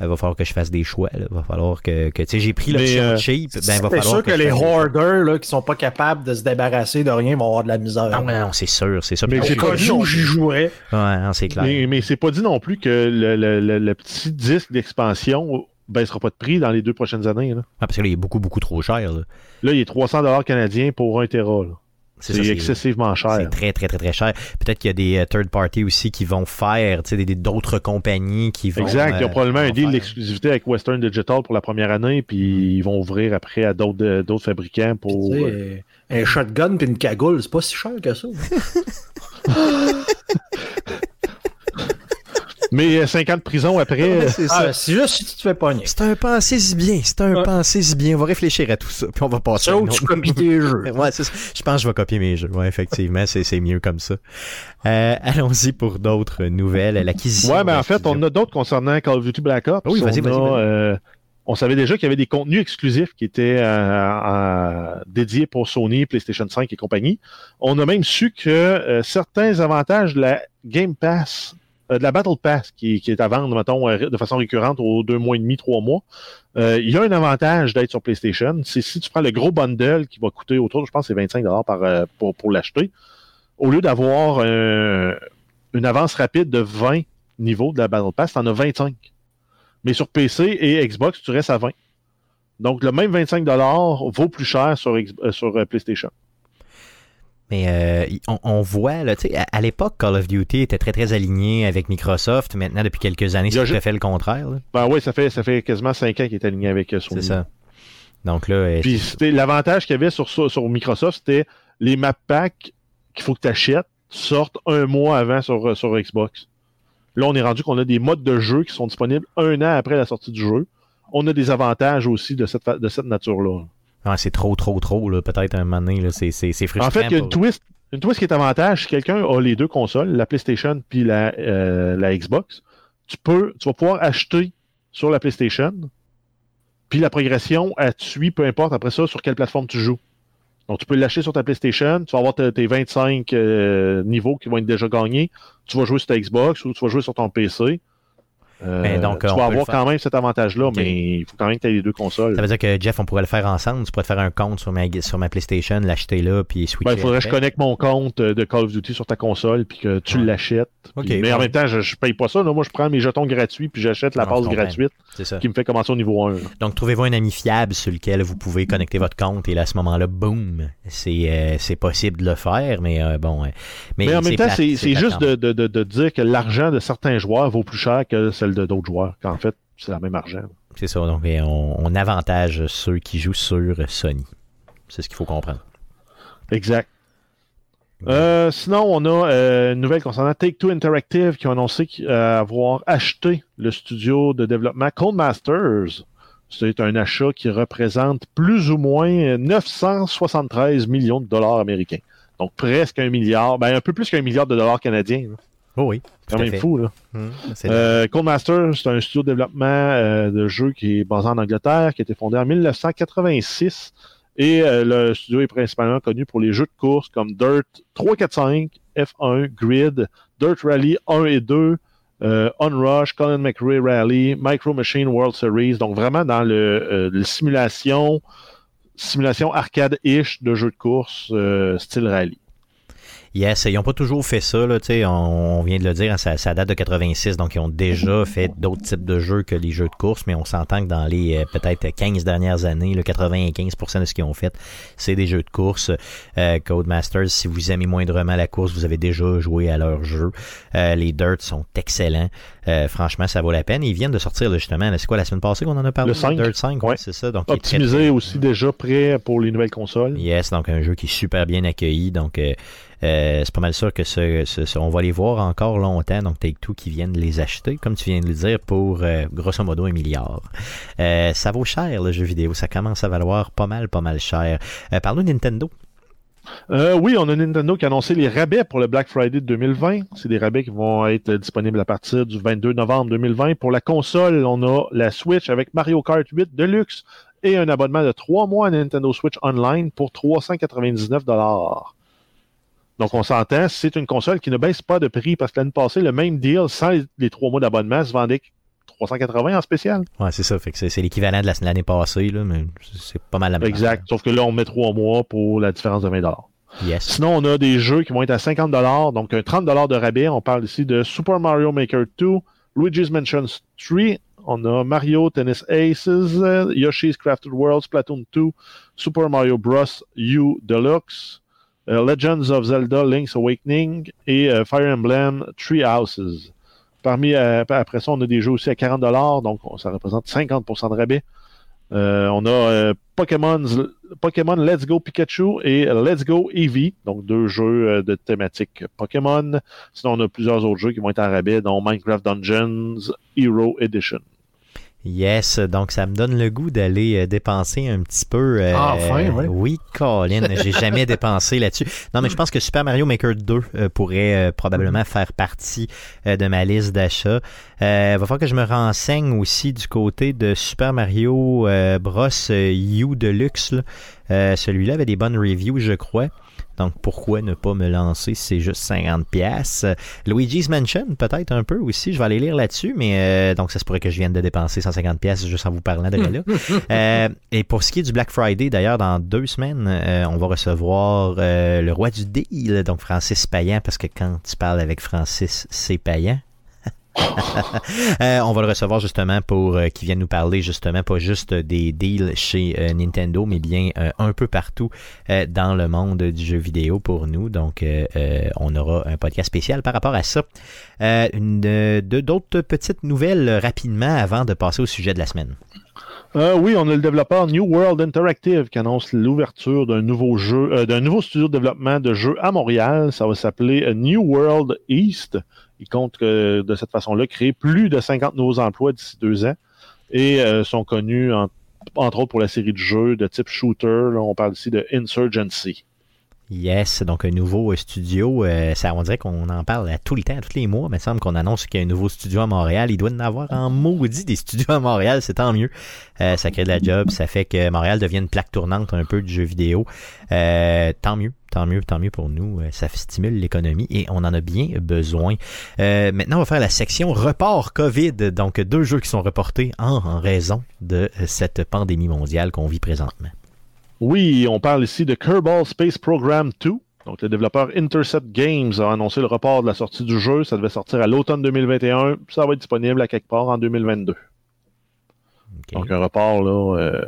Il va falloir que je fasse des choix. Il va falloir que, que tu sais, j'ai pris l'option euh, cheap. Ben, va c'est falloir sûr que, les hoarders là, qui sont pas capables de se débarrasser de rien vont avoir de la misère. Non, non, non, c'est sûr, c'est ça. Mais c'est pas cas où j'y jouerais. Ouais, non, c'est clair. Mais, mais c'est pas dit non plus que le, le- le- le petit disque d'expansion baissera pas de prix dans les deux prochaines années. Là, Ah, parce que là, il est beaucoup, beaucoup trop cher. là. Là, il est 300 canadiens pour 1 Tera. là. C'est C'est excessivement C'est cher. très, très, très, très cher. Peut-être qu'il y a des euh, third parties aussi qui vont faire, tu sais, des- des- d'autres compagnies qui vont. Exact. Il y a probablement un deal d'exclusivité avec Western Digital pour la première année, puis ils vont ouvrir après à d'autres euh, d'autres fabricants pour. euh, Un shotgun puis une cagoule, c'est pas si cher que ça. <laughs> <laughs> Mais 50 de prison après. euh, C'est Ah, c'est juste si tu te fais pogner. C'est un pensée si bien, c'est un Ouais. pensée si bien. On va réfléchir à tout ça, puis on va passer. ou tu autre- copies tes jeux. <laughs> Ouais, c'est ça. Je pense que je vais copier mes jeux. Ouais, effectivement, c'est c'est mieux comme ça. Euh, Allons-y pour d'autres nouvelles. L'acquisition. Ouais, mais en fait, on a d'autres concernant Call of Duty Black Ops. Oui, vas-y, on vas-y, vas-y. euh, On savait déjà qu'il y avait des contenus exclusifs qui étaient euh, euh, dédiés pour Sony, PlayStation 5 et compagnie. On a même su que euh, certains avantages de la Game Pass, euh, de la Battle Pass, qui, qui est à vendre, mettons, euh, de façon récurrente aux deux mois et demi, trois mois, euh, il y a un avantage d'être sur PlayStation. C'est si tu prends le gros bundle qui va coûter autour, je pense, c'est 25 par, euh, pour, pour l'acheter, au lieu d'avoir euh, une avance rapide de 20 niveaux de la Battle Pass, tu en as 25. Mais sur PC et Xbox, tu restes à 20. Donc, le même 25 vaut plus cher sur, euh, sur euh, PlayStation. Mais euh, on, on voit, là, à, à l'époque, Call of Duty était très très aligné avec Microsoft. Maintenant, depuis quelques années, c'est tout ju- à fait le contraire. là. Ben oui, ça fait, ça fait quasiment 5 ans qu'il est aligné avec euh, Sony. C'est ça. Donc là, euh, Puis l'avantage qu'il y avait sur, sur, Microsoft, c'était les map packs qu'il faut que tu achètes sortent un mois avant sur, sur Xbox. Là, on est rendu qu'on a des modes de jeu qui sont disponibles un an après la sortie du jeu. On a des avantages aussi de cette, de cette nature-là. Ah, c'est trop, trop, trop, là, peut-être un moment donné, là, c'est, c'est, c'est frustrant. En fait, il y a une twist, une twist qui est avantage. Si quelqu'un a les deux consoles, la PlayStation puis la, euh, la Xbox, tu peux, tu vas pouvoir acheter sur la PlayStation, puis la progression, elle te suit, peu importe après ça, sur quelle plateforme tu joues. Donc, tu peux l'acheter sur ta PlayStation, tu vas avoir tes tes 25 euh, niveaux qui vont être déjà gagnés. Tu vas jouer sur ta Xbox ou tu vas jouer sur ton PC. Euh, Mais donc, tu on vas avoir quand même cet avantage-là, mais il faut quand même que tu aies les deux consoles. Ça veut dire que Jeff, on pourrait le faire ensemble. Tu pourrais te faire un compte sur ma, sur ma PlayStation, l'acheter là, puis switcher. Ben, il faudrait que je connecte mon compte euh, de Call of Duty sur ta console puis que tu Ouais. l'achètes. Mais en même temps, je, je paye pas ça. là. Moi, je prends mes jetons gratuits puis j'achète la Non, passe gratuite ça. qui me fait commencer au niveau 1. là. Donc, trouvez-vous un ami fiable sur lequel vous pouvez connecter votre compte et là, à ce moment-là, boum, c'est, euh, possible de le faire, mais euh, bon. mais Mais, en même temps, c'est juste de, de, de, de dire que l'argent de certains joueurs vaut plus cher que celle de d'autres joueurs. Qu'en fait, c'est le même argent. C'est ça. Donc, on, on avantage ceux qui jouent sur Sony. C'est ce qu'il faut comprendre. Exact. Euh, sinon, on a euh, une nouvelle concernant Take-Two Interactive qui ont annoncé euh, avoir acheté le studio de développement Codemasters. C'est un achat qui représente plus ou moins 973 millions de dollars américains. Donc presque un milliard, ben un peu plus qu'un milliard de dollars canadiens. Oh oui. C'est quand même fait. fou, là. Hum, c'est- Euh, c'est un studio de développement euh, de jeux qui est basé en Angleterre, qui a été fondé en 1986. Et euh, le studio est principalement connu pour les jeux de course comme Dirt 345, F1, Grid, Dirt Rally 1 et 2, euh, Onrush, Colin McRae Rally, Micro Machine World Series. Donc vraiment dans le, le simulation, simulation arcade-ish de jeux de course style rallye. Yes, ils n'ont pas toujours fait ça, là, tu sais, on, on vient de le dire, hein, ça, ça date de 86, donc ils ont déjà fait d'autres types de jeux que les jeux de course, mais on s'entend que dans les euh, peut-être 15 dernières années, le 95% de ce qu'ils ont fait, c'est des jeux de course. Euh, Codemasters, si vous aimez moindrement la course, vous avez déjà joué à leur jeu. Euh, les Dirt sont excellents. Euh, franchement, ça vaut la peine. Ils viennent de sortir, là, justement, c'est quoi, la semaine passée qu'on en a parlé? Le 5. Dirt 5, ouais, Ouais. c'est ça. Donc, très, Optimisé très- aussi déjà prêt pour les nouvelles consoles. Yes, donc un jeu qui est super bien accueilli. Donc, euh, euh, c'est pas mal sûr que ce, ce- ce- on va les voir encore longtemps. Donc, Take-Two qui viennent les acheter, comme tu viens de le dire, pour grosso modo un milliard. Ça vaut cher, le jeu vidéo. Ça commence à valoir pas mal, pas mal cher. Parlons de Nintendo. Euh, oui, on a Nintendo qui a annoncé les rabais pour le Black Friday de 2020. C'est des rabais qui vont être disponibles à partir du 22 novembre 2020. Pour la console, on a la Switch avec Mario Kart 8 Deluxe et un abonnement de 3 mois à Nintendo Switch Online pour 399 Donc, on s'entend, c'est une console qui ne baisse pas de prix parce que l'année passée, le même deal sans les- 3 mois d'abonnement se vendait 380 en spécial. Ouais, c'est ça. Fait que c'est, l'équivalent de la- l'année passée, là, mais c'est pas mal la même Exact. Sauf que là, on met 3 mois pour la différence de 20 affaire. Yes. Sinon, on a des jeux qui vont être à 50 donc un 30 de rabais. On parle ici de Super Mario Maker 2, Luigi's Mansion 3, on a Mario Tennis Aces, euh, Yoshi's Crafted World, Splatoon 2, Super Mario Bros. U Deluxe, euh, Legends of Zelda Link's Awakening et euh, Fire Emblem Three Houses. Parmi, euh, après ça, on a des jeux aussi à 40 donc ça représente 50% de rabais. Euh, on a euh, Pokémon, Pokémon Let's Go Pikachu et Let's Go Eevee, donc deux jeux euh, de thématique Pokémon. Sinon, on a plusieurs autres jeux qui vont être en rabais, dont Minecraft Dungeons Hero Edition. Yes, donc ça me donne le goût d'aller euh, dépenser un petit peu. euh, Ah, enfin, ouais. Oui, Colin, j'ai <laughs> jamais dépensé là-dessus. Non, mais je pense que Super Mario Maker 2 euh, pourrait euh, probablement faire partie de ma liste d'achats. Euh, va falloir que je me renseigne aussi du côté de Super Mario Bros. U Deluxe. là. Euh, Celui-là avait des bonnes reviews, je crois. Donc pourquoi ne pas me lancer? Si c'est juste 50 pièces. Luigi's Mansion peut-être un peu aussi, je vais aller lire là-dessus mais euh, donc ça se pourrait que je vienne de dépenser 150 pièces juste en vous parlant de là. <laughs> Euh, et pour ce qui est du Black Friday d'ailleurs dans deux semaines, euh, on va recevoir euh, le roi du deal donc Francis Payan parce que quand tu parles avec Francis, c'est Payan. <laughs> Euh, on va le recevoir justement pour euh, qu'il vienne nous parler justement pas juste des deals chez euh, Nintendo, mais bien un peu partout dans le monde du jeu vidéo pour nous. Donc, on aura un podcast spécial par rapport à ça. D'autres petites nouvelles rapidement avant de passer au sujet de la semaine. Oui, on a le développeur New World Interactive qui annonce l'ouverture d'un nouveau jeu, d'un nouveau studio de développement de jeux à Montréal. Ça va s'appeler New World East. Ils comptent de cette façon-là créer plus de 50 nouveaux emplois d'ici deux ans et euh, sont connus en- entre autres pour la série de jeux de type shooter. Là, on parle ici de Insurgency. Yes, donc un nouveau euh, studio. euh, ça, on dirait qu'on en parle à tout le temps, à tous les mois. Mais il semble qu'on annonce qu'il y a un nouveau studio à Montréal. Il doit en avoir en maudit des studios à Montréal, c'est tant mieux. Euh, ça crée de la job, ça fait que Montréal devient une plaque tournante un peu du jeu vidéo. Euh, tant mieux, tant mieux, tant mieux pour nous. Euh, Ça stimule l'économie et on en a bien besoin. Euh, maintenant, on va faire la section report COVID. Donc, deux jeux qui sont reportés en, en raison de euh, cette pandémie mondiale qu'on vit présentement. Oui, on parle ici de Kerbal Space Program 2. Donc, le développeur Intercept Games a annoncé le report de la sortie du jeu. Ça devait sortir à l'automne 2021. Ça va être disponible à quelque part en 2022. Ok. Donc, un report, là. euh,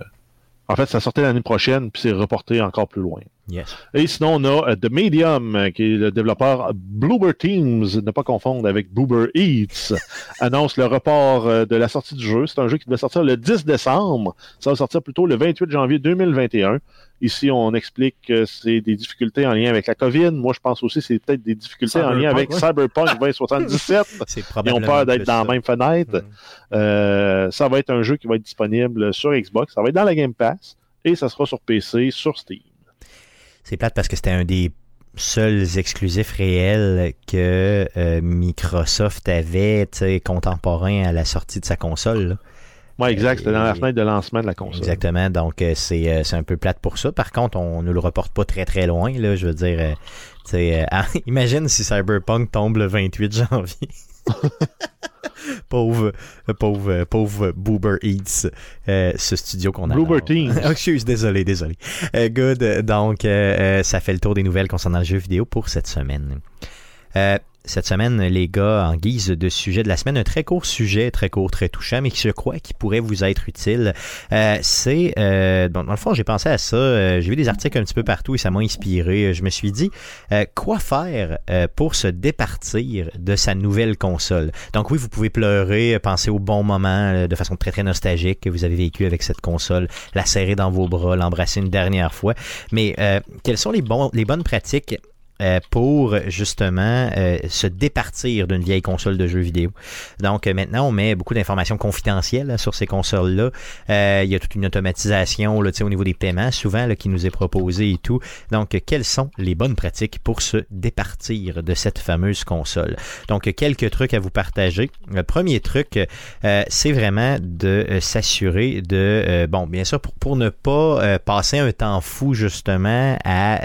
En fait, ça sortait l'année prochaine, puis c'est reporté encore plus loin. Yes. Et sinon, on a euh, The Medium, euh, qui est le développeur Bloober Teams, ne pas confondre avec Boober Eats, <laughs> annonce le report euh, de la sortie du jeu. C'est un jeu qui devait sortir le 10 décembre. Ça va sortir plutôt le 28 janvier 2021. Ici, on explique que c'est des difficultés en lien avec la COVID. Moi, je pense aussi que c'est peut-être des difficultés en lien avec Cyberpunk, <laughs> Cyberpunk 2077. C'est Ils ont peur d'être dans la même fenêtre. Euh, ça va être un jeu qui va être disponible sur Xbox. Ça va être dans la Game Pass. Et ça sera sur PC, sur Steam. C'est plate parce que c'était un des seuls exclusifs réels que euh, Microsoft avait, contemporain à la sortie de sa console. Ouais, exact. C'était dans la Et- fenêtre de lancement de la console. Exactement. Donc, euh, c'est euh, c'est un peu plate pour ça. Par contre, on ne le reporte pas très très loin. Là, je veux dire, euh, euh, <laughs> imagine si Cyberpunk tombe le 28 janvier. <laughs> pauvre, pauvre, pauvre Boober Eats, euh, ce studio qu'on a. Bloober Teams. Excuse, désolé, désolé. Euh, good. Donc, euh, ça fait le tour des nouvelles concernant le jeu vidéo pour cette semaine. Euh, cette semaine, les gars, en guise de sujet de la semaine, un très court sujet, très court, très touchant, mais qui je crois qui pourrait vous être utile. Euh, c'est, euh, bon, dans le fond, j'ai pensé à ça. j'ai vu des articles un petit peu partout et ça m'a inspiré. Je me suis dit, quoi faire pour se départir de sa nouvelle console? Donc oui, vous pouvez pleurer, penser au bon moment de façon très très nostalgique que vous avez vécu avec cette console, la serrer dans vos bras, l'embrasser une dernière fois. Mais quelles sont les, bons, les bonnes pratiques pour justement euh, se départir d'une vieille console de jeux vidéo. Donc euh, maintenant, on met beaucoup d'informations confidentielles sur ces consoles-là. Euh, il y a toute une automatisation là, au niveau des paiements, souvent qui nous est proposée et tout. Donc, euh, quelles sont les bonnes pratiques pour se départir de cette fameuse console? Donc, euh, quelques trucs à vous partager. Le premier truc, euh, c'est vraiment de euh, s'assurer de, euh, bon, bien sûr, pour, pour ne pas euh, passer un temps fou justement à,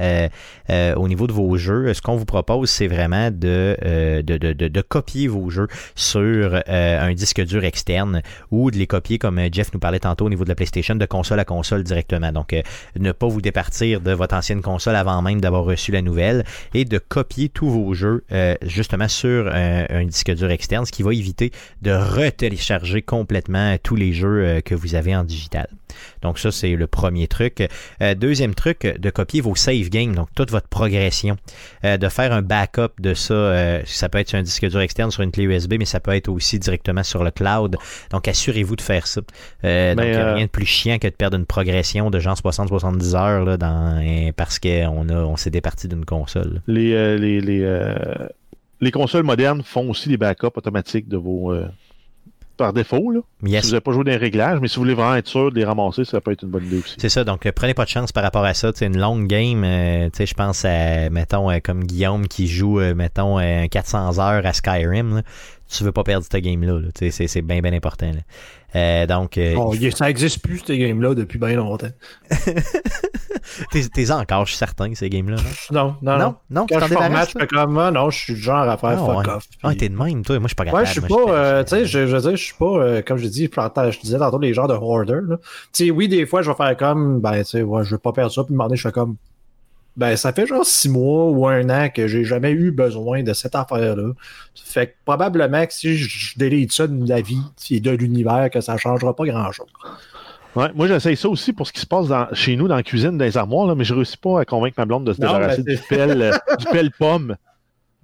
euh, au niveau de vos jeux, ce qu'on vous propose, c'est vraiment de, euh, de, de, de, copier vos jeux sur euh, un disque dur externe ou de les copier, comme euh, Jeff nous parlait tantôt au niveau de la PlayStation, de console à console directement. Donc, euh, ne pas vous départir de votre ancienne console avant même d'avoir reçu la nouvelle et de copier tous vos jeux justement sur un, un disque dur externe, ce qui va éviter de retélécharger complètement tous les jeux que vous avez en digital. Donc ça, c'est le premier truc. Deuxième truc, de copier vos save games, donc toute votre progression. Euh, de faire un backup de ça. euh, ça peut être sur un disque dur externe, sur une clé USB, mais ça peut être aussi directement sur le cloud. Donc assurez-vous de faire ça. Euh, donc Mais, il n'y a euh, rien de plus chiant que de perdre une progression de genre 60-70 heures là, dans, parce qu'on on s'est départi d'une console. Les, les, les, les consoles modernes font aussi des backups automatiques de vos, par défaut, là. Yes. Si vous n'avez pas joué dans les réglages, mais si vous voulez vraiment être sûr de les ramasser, ça peut être une bonne idée aussi. C'est ça, donc euh, prenez pas de chance par rapport à ça. C'est une longue game. euh, tu sais, je pense à, mettons, euh, comme Guillaume qui joue, euh, mettons, euh, 400 heures à Skyrim. là. Tu veux pas perdre cette game-là. là. Tu sais, C'est c'est bien, bien important. là. Euh, donc, euh, Bon, ça existe plus, ces games-là, depuis bien longtemps. <laughs> t'es encore, je suis certain, ces games-là. non? Non, non, non. Non, Quand je formate, débarrasses, je fais comme, ah, non, je suis genre à faire Ah, fuck ouais. off. Ah, t'es de même, toi. Moi, je suis pas capable. Ouais, je suis pas, euh, tu sais, je, je veux dire, je suis pas, euh, comme je dis, je, je disais tantôt les genres de hoarder, là. Tu sais, oui, des fois, je vais faire comme, ben, tu sais, ouais, je veux pas perdre ça, puis demander, je fais comme, ben, ça fait genre six mois ou un an que j'ai jamais eu besoin de cette affaire-là. Fait que probablement que si je, délite ça de la vie et de l'univers, que ça changera pas grand-chose. Ouais, moi, j'essaye ça aussi pour ce qui se passe dans- chez nous dans la cuisine, dans les armoires, là, mais je réussis pas à convaincre ma blonde de se Non, débarrasser mais du pelle, euh, <laughs> du pelle pomme.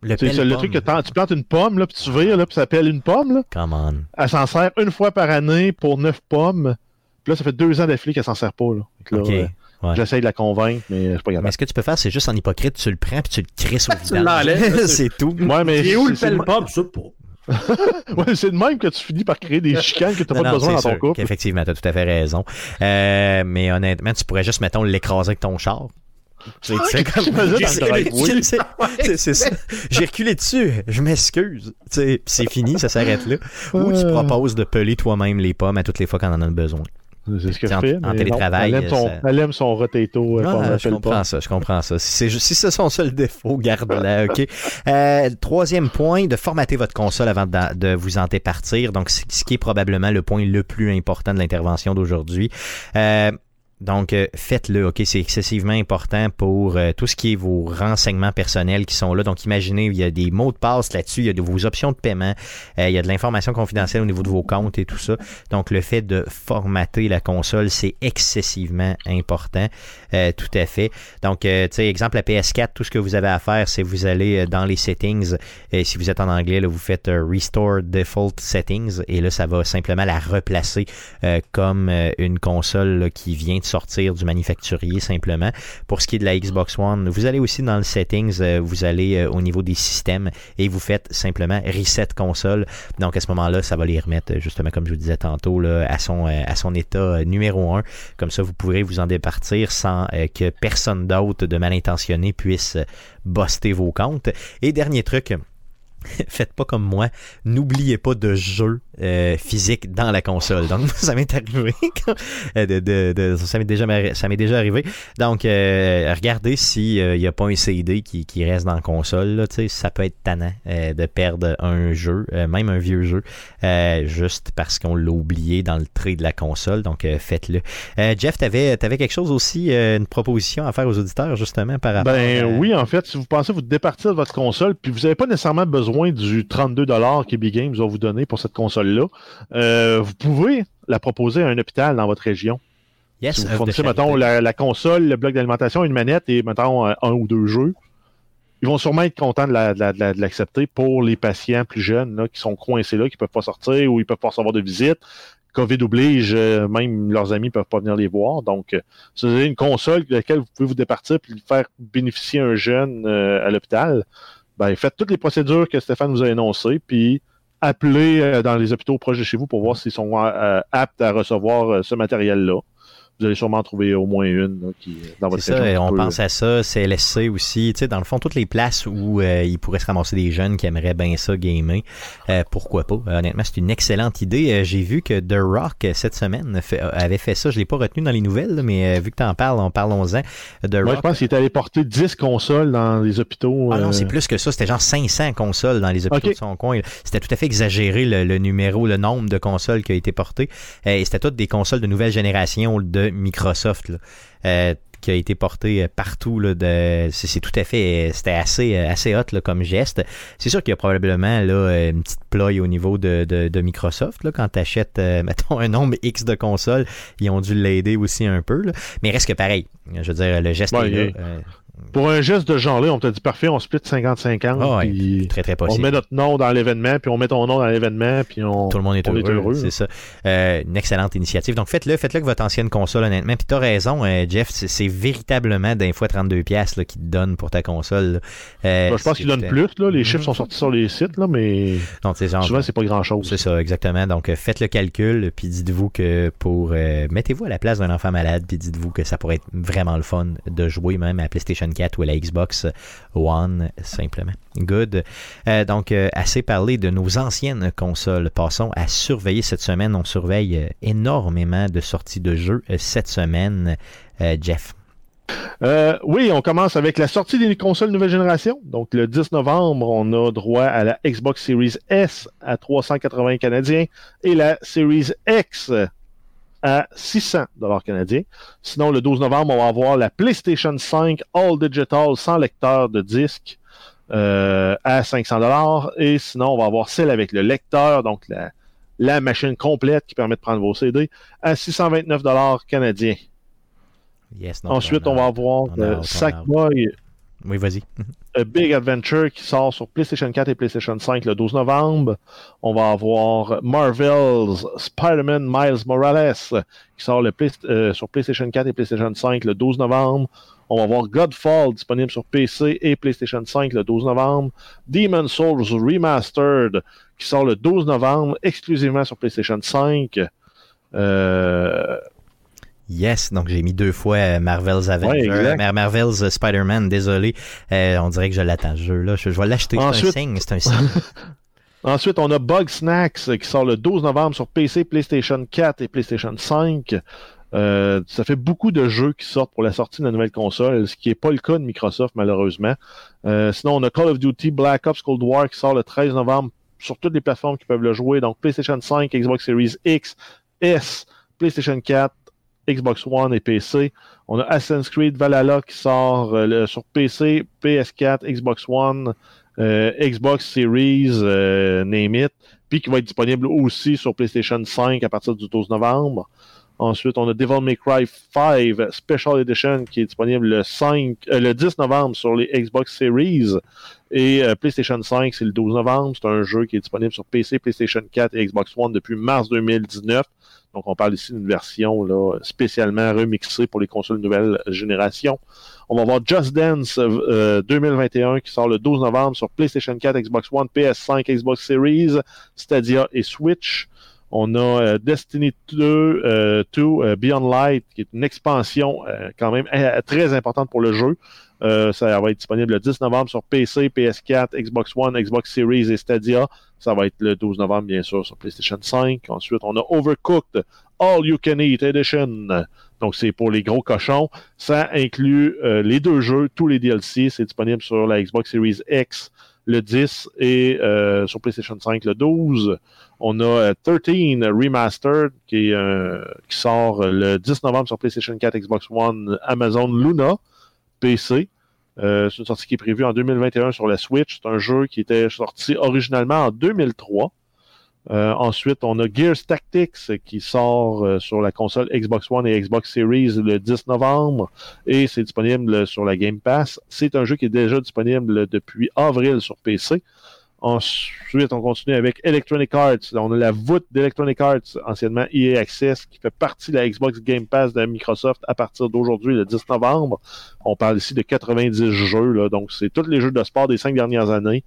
Le C'est pelle ça, le truc que tu plantes une pomme, là, puis tu vires, là, puis ça pèle une pomme, là. Come on. Elle s'en sert une fois par année pour neuf pommes. Puis là, ça fait deux ans d'affilée qu'elle s'en sert pas, là. Ouais. J'essaye de la convaincre, mais c'est pas Mais grave. ce que tu peux faire, c'est juste en hypocrite, tu le prends puis tu le crisses au <laughs> Tu là, <laughs> c'est tout. Ouais, mais Et où le pelle de- pop, ça, pas. <laughs> ouais, c'est de même que tu finis par créer des chicanes que t'as Non, pas non, besoin dans ton sûr couple. qu'effectivement, t'as tout à fait raison. Euh, mais honnêtement, tu pourrais juste, mettons, l'écraser avec ton char. Tu sais, tu sais, Tu C'est- ça. J'ai reculé dessus. Je m'excuse. Tu sais, c'est fini, ça s'arrête là. Ou tu proposes de peler toi-même les pommes à toutes les fois qu'on en a besoin. C'est ce que je fais. en non, télétravail, Elle aime son, ça- elle aime son rotato. Ah, je comprends pas. ça, je comprends ça. Si c'est, si c'est son seul défaut, garde-la, OK? Euh, troisième point, de formater votre console avant de, de vous en départir. Donc, ce qui est probablement le point le plus important de l'intervention d'aujourd'hui. Euh, donc, euh, faites-le, OK? C'est excessivement important pour euh, tout ce qui est vos renseignements personnels qui sont là. Donc, imaginez, il y a des mots de passe là-dessus, il y a vos options de paiement, euh, il y a de l'information confidentielle au niveau de vos comptes et tout ça. Donc, le fait de formater la console, c'est excessivement important. Euh, tout à fait. Donc, euh, tu sais, exemple, la PS4, tout ce que vous avez à faire, c'est vous allez euh, dans les settings, et si vous êtes en anglais, là, vous faites Restore Default Settings, et là, ça va simplement la replacer comme une console là, qui vient de sortir du manufacturier, simplement. Pour ce qui est de la Xbox One, vous allez aussi dans le settings, euh, vous allez euh, au niveau des systèmes, et vous faites simplement Reset Console. Donc, à ce moment-là, ça va les remettre, euh, justement, comme je vous disais tantôt, à, son, à son état numéro 1. Comme ça, vous pourrez vous en départir sans que personne d'autre de mal intentionné puisse buster vos comptes. Et dernier truc, <laughs> faites pas comme moi, n'oubliez pas de jeux euh, physiques dans la console. Donc <laughs> ça m'est arrivé, <laughs> euh, de, de, de- ça m'est déjà arrivé. Donc euh, regardez si il n'y a pas un CD qui, qui reste dans la console. Là, tu ça peut être tannant euh, de perdre un jeu, euh, même un vieux jeu, euh, juste parce qu'on l'a oublié dans le trait de la console. Donc euh, faites-le. Euh, Jeff, t'avais avais quelque chose aussi, euh, une proposition à faire aux auditeurs justement par rapport. Ben à- oui, en fait, si vous pensez vous départir de votre console, puis vous n'avez pas nécessairement besoin du 32$ qu'EB Games va vous donner pour cette console-là, euh, vous pouvez la proposer à un hôpital dans votre région. Yes, si vous fournissez, mettons, la, la console, le bloc d'alimentation, une manette et, mettons, un, un ou deux jeux, ils vont sûrement être contents de la- de la- de la- de l'accepter pour les patients plus jeunes là, qui sont coincés là, qui peuvent pas sortir ou ils peuvent pas recevoir de visite. COVID oblige, euh, même leurs amis peuvent pas venir les voir. Donc, euh, si vous avez une console de laquelle vous pouvez vous départir et faire bénéficier un jeune euh, à l'hôpital, ben, faites toutes les procédures que Stéphane vous a énoncées, puis appelez euh, dans les hôpitaux proches de chez vous pour voir s'ils sont euh, aptes à recevoir euh, ce matériel-là. Vous allez sûrement en trouver au moins une là, qui, dans votre C'est ça, région. on peut- pense à ça, CLSC aussi, tu sais, dans le fond, toutes les places où euh, il pourrait se ramasser des jeunes qui aimeraient bien ça gamer, euh, pourquoi pas. Euh, honnêtement, c'est une excellente idée. Euh, J'ai vu que The Rock, euh, cette semaine, fait- avait fait ça, je l'ai pas retenu dans les nouvelles, là, mais euh, vu que tu en parles, on parlons-en. The Moi, Rock, je pense qu'il est allé porter 10 consoles dans les hôpitaux. Ah non, euh, c'est plus que ça. C'était genre 500 consoles dans les hôpitaux de son coin. C'était tout à fait exagéré le, le numéro, le nombre de consoles qui a été porté. Euh, et c'était toutes des consoles de nouvelle génération de Microsoft. là, euh, qui a été porté euh, partout là, de c'est tout à fait euh, c'était assez assez hot là, comme geste c'est sûr qu'il y a probablement là une petite ploie au niveau de, de, de Microsoft là, quand tu achètes <laughs> mettons un nombre X de consoles ils ont dû l'aider aussi un peu là. mais reste que pareil je veux dire le geste Ouais, est là. Euh, Pour un geste de genre-là, on t'a dit parfait, on split 50-50. Ah ouais, puis Très, très on possible. met notre nom dans l'événement, puis on met ton nom dans l'événement, puis on, Tout le monde est on heureux. c'est ça. Euh, une excellente initiative. Donc faites-le, faites-le avec votre ancienne console, honnêtement. Puis t'as raison, euh, Jeff, c'est, véritablement d'un fois 32$ piastres, là, qu'ils te donnent pour ta console. Euh, Ben, je pense qu'ils donnent plus. Là. Les chiffres sont sortis sur les sites, là, mais Non, c'est genre. souvent, c'est pas grand-chose. C'est ça, exactement. Donc, faites le calcul, puis dites-vous que pour... mettez-vous à la place d'un enfant malade, puis dites-vous que ça pourrait être vraiment le fun de jouer même à la PlayStation 4 ou la Xbox One, simplement. Good. Euh, donc, euh, assez parlé de nos anciennes consoles. Passons à surveiller cette semaine. On surveille euh, énormément de sorties de jeux cette semaine. Jeff. Oui, on commence avec la sortie des consoles nouvelle génération. Donc, le 10 novembre, on a droit à la Xbox Series S à 380 canadiens et la Series X à 600 dollars canadiens. Sinon, le 12 novembre, on va avoir la PlayStation 5 All Digital sans lecteur de disque euh, à 500 dollars. Et sinon, on va avoir celle avec le lecteur, donc la, la machine complète qui permet de prendre vos CD, à 629 dollars canadiens. Yes, Ensuite, a- on va avoir hâte. Sackboy Oui, vas-y. A Big Adventure qui sort sur PlayStation 4 et PlayStation 5 le 12 novembre. On va avoir Marvel's Spider-Man Miles Morales qui sort euh, sur PlayStation 4 et PlayStation 5 le 12 novembre. On va avoir Godfall disponible sur PC et PlayStation 5 le 12 novembre. Demon Souls Remastered qui sort le 12 novembre exclusivement sur PlayStation 5. Euh, Yes, donc j'ai mis deux fois euh, Marvel's Avenger, exact. Mar- Marvel's euh, Spider-Man, désolé. Euh, on dirait que je l'attends ce jeu-là. Je, je vais l'acheter. C'est un signe, c'est un signe. <laughs> Ensuite, on a Bug Snacks qui sort le 12 novembre sur PC, PlayStation 4 et PlayStation 5. Euh, ça fait beaucoup de jeux qui sortent pour la sortie de la nouvelle console, ce qui n'est pas le cas de Microsoft malheureusement. Euh, sinon, on a Call of Duty Black Ops Cold War qui sort le 13 novembre sur toutes les plateformes qui peuvent le jouer. Donc PlayStation 5, Xbox Series X, S, PlayStation 4, Xbox One et PC. On a Assassin's Creed Valhalla qui sort euh, sur PC, PS4, Xbox One, euh, Xbox Series, euh, name it, puis qui va être disponible aussi sur PlayStation 5 à partir du 12 novembre. Ensuite, on a Devil May Cry 5 Special Edition qui est disponible le 5, euh, le 10 novembre sur les Xbox Series et euh, PlayStation 5 c'est le 12 novembre. C'est un jeu qui est disponible sur PC, PlayStation 4 et Xbox One depuis mars 2019. Donc, on parle ici d'une version là, spécialement remixée pour les consoles nouvelle génération. On va voir Just Dance euh, 2021 qui sort le 12 novembre sur PlayStation 4, Xbox One, PS5, Xbox Series, Stadia et Switch. On a euh, Destiny 2, euh, 2 euh, Beyond Light, qui est une expansion euh, quand même euh, très importante pour le jeu. Euh, ça va être disponible le 10 novembre sur PC, PS4, Xbox One, Xbox Series et Stadia. Ça va être le 12 novembre, bien sûr, sur PlayStation 5. Ensuite, on a Overcooked All You Can Eat Edition. Donc, c'est pour les gros cochons. Ça inclut euh, les deux jeux, tous les DLC. C'est disponible sur la Xbox Series X le 10 et euh, sur PlayStation 5 le 12. On a euh, 13 Remastered qui sort le 10 novembre sur PlayStation 4, Xbox One, Amazon Luna, PC. Euh, c'est une sortie qui est prévue en 2021 sur la Switch. C'est un jeu qui était sorti originalement en 2003. Euh, ensuite, on a Gears Tactics qui sort euh, sur la console Xbox One et Xbox Series le 10 novembre et c'est disponible sur la Game Pass. C'est un jeu qui est déjà disponible depuis avril sur PC. Ensuite, on continue avec Electronic Arts. Là, on a la voûte d'Electronic Arts, anciennement EA Access, qui fait partie de la Xbox Game Pass de Microsoft à partir d'aujourd'hui, le 10 novembre. On parle ici de 90 jeux, donc c'est tous les jeux de sport des cinq dernières années.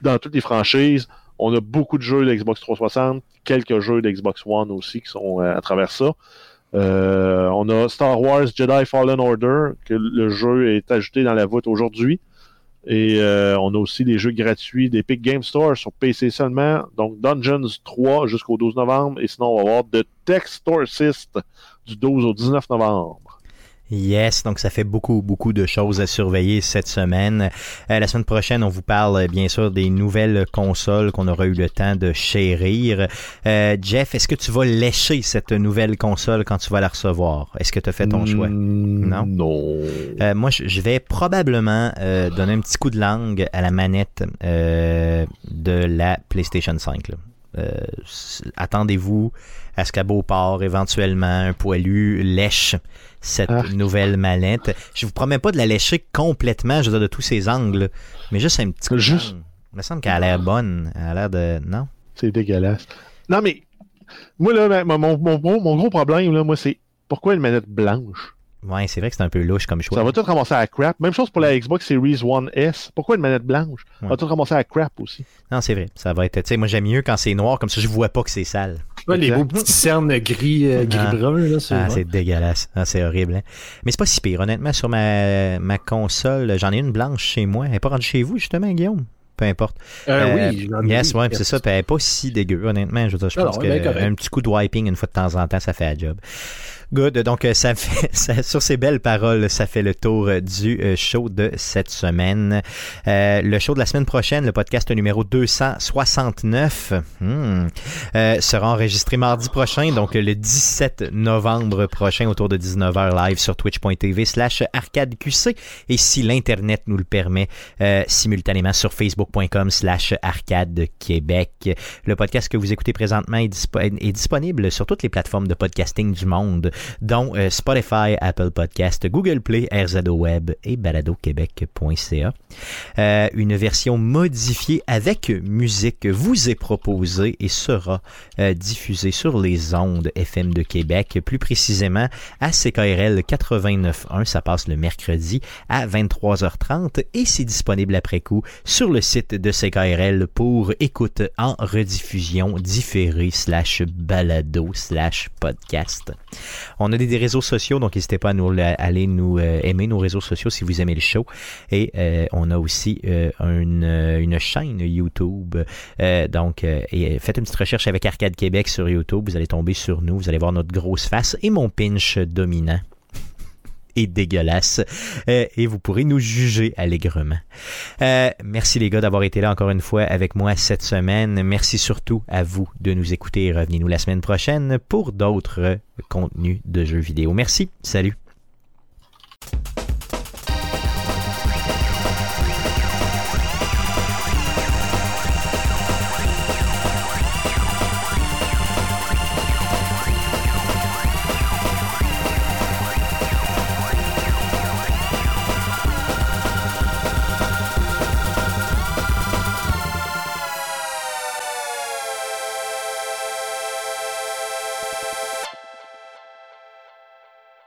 Dans toutes les franchises, on a beaucoup de jeux de Xbox 360, quelques jeux de Xbox One aussi qui sont euh, à travers ça. Euh, on a Star Wars Jedi Fallen Order, que le jeu est ajouté dans la voûte aujourd'hui. Et euh, on a aussi des jeux gratuits d'Epic Game Store sur PC seulement. Donc Dungeons 3 jusqu'au 12 novembre. Et sinon, on va avoir The Textorcist du 12 au 19 novembre. Yes, donc ça fait beaucoup, beaucoup de choses à surveiller cette semaine. Euh, la semaine prochaine, on vous parle euh, bien sûr des nouvelles consoles qu'on aura eu le temps de chérir. Euh, Jeff, est-ce que tu vas lécher cette nouvelle console quand tu vas la recevoir? Est-ce que tu as fait ton choix? Non? Non. Euh, moi, je je vais probablement euh, donner un petit coup de langue à la manette euh, de la PlayStation 5. là. Euh, Attendez-vous à ce qu'à Beauport, éventuellement, un poilu lèche cette Arc. nouvelle mallette. Je vous promets pas de la lécher complètement, je veux dire, de tous ses angles, mais juste un petit coup. Juste. Il me semble qu'elle a l'air bonne. Elle a l'air de. Non? C'est dégueulasse. Non, mais moi, là, mon, mon, mon- mon gros problème, là, moi, c'est pourquoi une manette blanche? Ouais, c'est vrai que c'est un peu louche comme choix. Ça va tout ramasser à crap. Même chose pour la Xbox Series One S. Pourquoi une manette blanche? Ça va tout ramasser à crap aussi. Non, c'est vrai. Ça va être. Tu sais, moi, j'aime mieux quand c'est noir, comme ça, je vois pas que c'est sale. Ouais, les beaux petits cernes gris, euh, Ah. gris-brun, là, c'est Ah, c'est dégueulasse. Ah, c'est horrible. hein. Mais c'est pas si pire. Honnêtement, sur ma, ma console, j'en ai une blanche chez moi. Elle est pas rendue chez vous, justement, Guillaume? Peu importe. Euh, Euh, oui, Yes, ouais, puis c'est ça. Puis elle est pas si dégueu, honnêtement. Je, veux dire, je Ah pense ben correct. un petit coup de wiping une fois de temps en temps, ça fait la job. Good. Donc, euh, ça fait, <laughs> ça- sur ces belles paroles, ça fait le tour euh, du euh, show de cette semaine. Euh, le show de la semaine prochaine, le podcast numéro 269, hmm, euh, sera enregistré mardi prochain, donc le 17 novembre prochain, autour de 19h live sur twitch.tv slash arcadeqc. Et si l'Internet nous le permet, euh, simultanément sur facebook.com slash arcade québec. Le podcast que vous écoutez présentement est, est disponible sur toutes les plateformes de podcasting du monde, dont euh, Spotify, Apple Podcast, Google Play, RZO Web et baladoquebec.ca. Euh, une version modifiée avec musique vous est proposée et sera euh, diffusée sur les ondes FM de Québec, plus précisément à CKRL 89.1. Ça passe le mercredi à 23h30 et c'est disponible après coup sur le site de CKRL pour écoute en rediffusion différée slash balado slash podcast. On a des, réseaux sociaux, donc n'hésitez pas à nous à aller nous euh, aimer nos réseaux sociaux si vous aimez le show. Et euh, on a aussi euh, une, euh, une chaîne YouTube. Donc, faites une petite recherche avec Arcade Québec sur YouTube. Vous allez tomber sur nous. Vous allez voir notre grosse face et mon pinch dominant. Et dégueulasse. Euh, et vous pourrez nous juger allègrement. Euh, merci les gars d'avoir été là encore une fois avec moi cette semaine. Merci surtout à vous de nous écouter revenez-nous la semaine prochaine pour d'autres contenus de jeux vidéo. Merci. Salut.